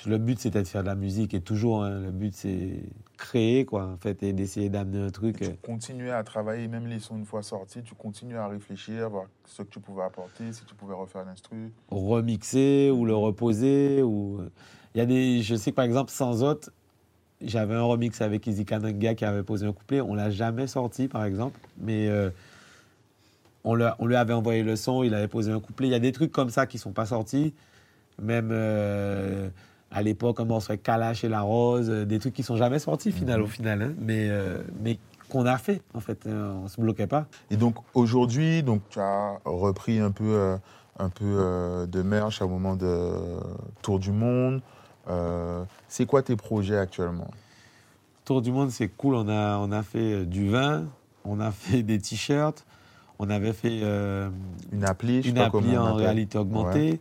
Speaker 2: Le but, c'était de faire de la musique, et toujours, hein, le but, c'est créer, quoi, en fait, et d'essayer d'amener un truc.
Speaker 1: Et tu continuais à travailler, même les sons une fois sortis, tu continuais à réfléchir, voir ce que tu pouvais apporter, si tu pouvais refaire l'instru.
Speaker 2: remixer ou le reposer. Ou... Il y a des... Je sais que par exemple, sans autre, j'avais un remix avec Izzy Kananga qui avait posé un couplet. On l'a jamais sorti, par exemple, mais euh, on, lui, on lui avait envoyé le son, il avait posé un couplet. Il y a des trucs comme ça qui sont pas sortis. même euh, à l'époque, un morceau avec Kalash et La Rose, euh, des trucs qui sont jamais sortis final,
Speaker 1: Mhm.
Speaker 2: au final, hein, mais, euh, mais qu'on a fait, en fait. euh, on se bloquait pas.
Speaker 1: Et donc aujourd'hui, donc tu as repris un peu, un peu euh, de merch au moment de Tour du Monde. Euh, c'est quoi tes projets actuellement?
Speaker 2: Tour du monde, c'est cool. On a, on a fait euh, du vin, on a fait des t-shirts, on avait fait euh,
Speaker 1: Une appli, je sais
Speaker 2: une
Speaker 1: pas comment
Speaker 2: appli en
Speaker 1: appelle.
Speaker 2: réalité augmentée.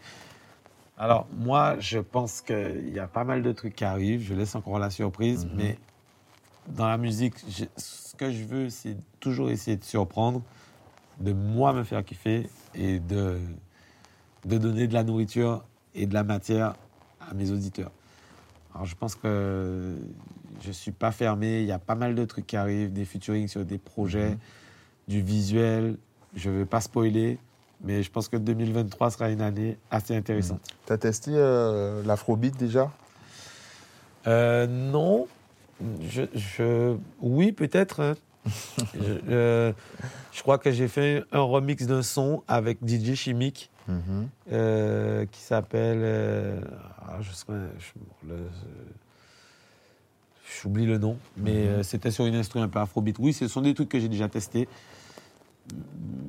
Speaker 2: Alors, moi, je pense qu'il y a pas mal de trucs qui arrivent. Je laisse encore la surprise.
Speaker 1: Mhm.
Speaker 2: Mais dans la musique, je- ce que je veux, c'est toujours essayer de surprendre, de moi me faire kiffer et de, de donner de la nourriture et de la matière à mes auditeurs. Alors, je pense que je suis pas fermé. Il y a pas mal de trucs qui arrivent, des featuring sur des projets,
Speaker 1: Mhm.
Speaker 2: du visuel. Je ne vais pas spoiler, mais je pense que 2023 sera une année assez intéressante.
Speaker 1: Tu as testé euh, l'afrobeat déjà?
Speaker 2: Euh, non, je, je- oui peut-être. hein. je, euh, je crois que j'ai fait un remix d'un son avec DJ Chimique Euh, qui s'appelle. euh, ah, je J'oublie le nom, mais
Speaker 1: Mhm.
Speaker 2: euh, c'était sur une instru un peu afrobeat. Oui, ce sont des trucs que j'ai déjà testés.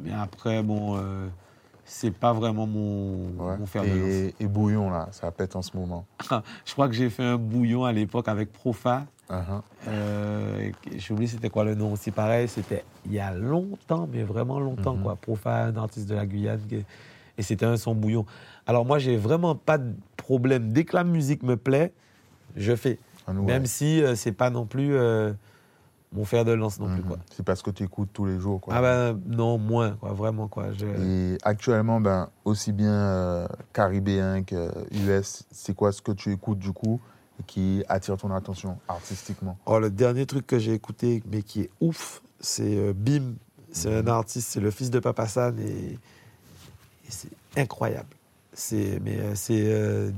Speaker 2: Mais après, bon, c'est pas vraiment mon,
Speaker 1: Ouais.
Speaker 2: mon fer de lance.
Speaker 1: et, et Bouillon, là, ça pète en ce moment.
Speaker 2: Je crois que j'ai fait un bouillon à l'époque avec Profa.
Speaker 1: Mhm.
Speaker 2: Euh, J'ai oublié c'était quoi le nom aussi. Pareil, c'était il y a longtemps, mais vraiment longtemps,
Speaker 1: Mhm.
Speaker 2: quoi. Profa, un artiste de la Guyane. Et c'était un son bouillon. Alors moi, j'ai vraiment pas de problème. Dès que la musique me plaît, je fais.
Speaker 1: Ah,
Speaker 2: Même si euh, c'est pas non plus euh, mon fer de lance non plus,
Speaker 1: Mhm.
Speaker 2: quoi.
Speaker 1: C'est parce que tu écoutes tous les jours. Quoi.
Speaker 2: Ah ben non, moins, quoi. Vraiment, quoi. Je...
Speaker 1: Et actuellement, ben, aussi bien euh, caribéen que US, c'est quoi ce que tu écoutes du coup et qui attire ton attention artistiquement?
Speaker 2: Oh, le dernier truc que j'ai écouté, mais qui est ouf, c'est Bim. C'est un artiste, c'est le fils de Papa San et c'est incroyable. C'est mais euh, c'est euh,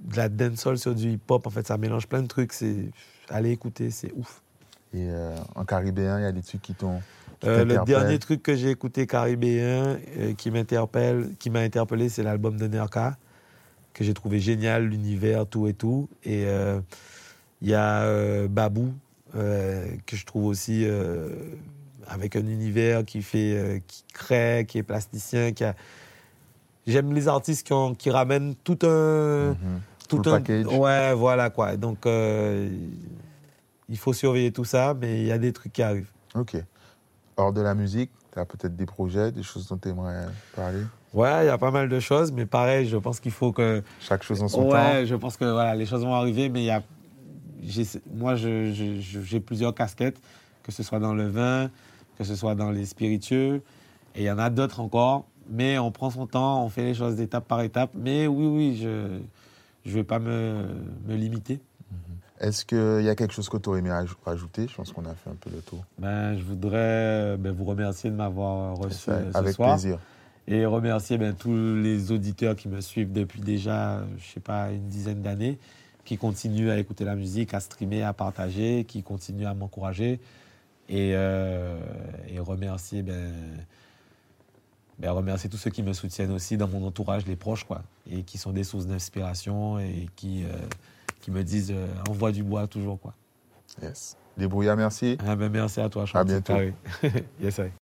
Speaker 2: de la dancehall sur du hip-hop. En fait, ça mélange plein de trucs. C'est allez écouter, c'est ouf.
Speaker 1: Et euh, en caribéen, il y a des trucs qui t'ont.
Speaker 2: Euh, le dernier truc que j'ai écouté caribéen qui m'interpelle, qui m'a interpellé, c'est l'album de Nerka que j'ai trouvé génial, l'univers, tout et tout. Et il y a Babou que je trouve aussi avec un univers qui fait, qui crée, qui est plasticien, qui a. J'aime les artistes qui, ont- qui ramènent tout un,
Speaker 1: Mhm.
Speaker 2: tout un
Speaker 1: package.
Speaker 2: Ouais, voilà quoi. Donc euh, il faut surveiller tout ça, mais il y a des trucs qui arrivent.
Speaker 1: Ok. Hors de la musique, tu as peut-être des projets, des choses dont tu aimerais parler?
Speaker 2: Ouais, il y a pas mal de choses, mais pareil, je pense qu'il faut que.
Speaker 1: Chaque chose en son
Speaker 2: ouais, je pense que voilà, les choses vont arriver, mais il y a. Moi, j'ai plusieurs casquettes, que ce soit dans le vin, que ce soit dans les spiritueux, et il y en a d'autres encore, mais on prend son temps, on fait les choses d'étape par étape. Mais oui, oui, je ne vais pas me, me limiter.
Speaker 1: temps. Est-ce qu'il y a quelque chose que tu aurais aimé aj- rajouter Je pense qu'on a fait un peu le tour.
Speaker 2: Ben, je voudrais ben, vous remercier de m'avoir reçu
Speaker 1: Ça,
Speaker 2: ce
Speaker 1: avec
Speaker 2: soir.
Speaker 1: plaisir.
Speaker 2: Et remercier ben, tous les auditeurs qui me suivent depuis déjà, je sais pas, une dizaine d'années, qui continuent à écouter la musique, à streamer, à partager, qui continuent à m'encourager. Et, euh, et remercier, ben, ben, remercier tous ceux qui me soutiennent aussi dans mon entourage, les proches, quoi, et qui sont des sources d'inspiration et qui, euh, qui me disent euh, envoie du bois toujours, quoi.
Speaker 1: Yes. Débrouillard, merci.
Speaker 2: Ah ben, merci à toi,
Speaker 1: À
Speaker 2: Chanty.
Speaker 1: bientôt.
Speaker 2: Ah oui. yes, I.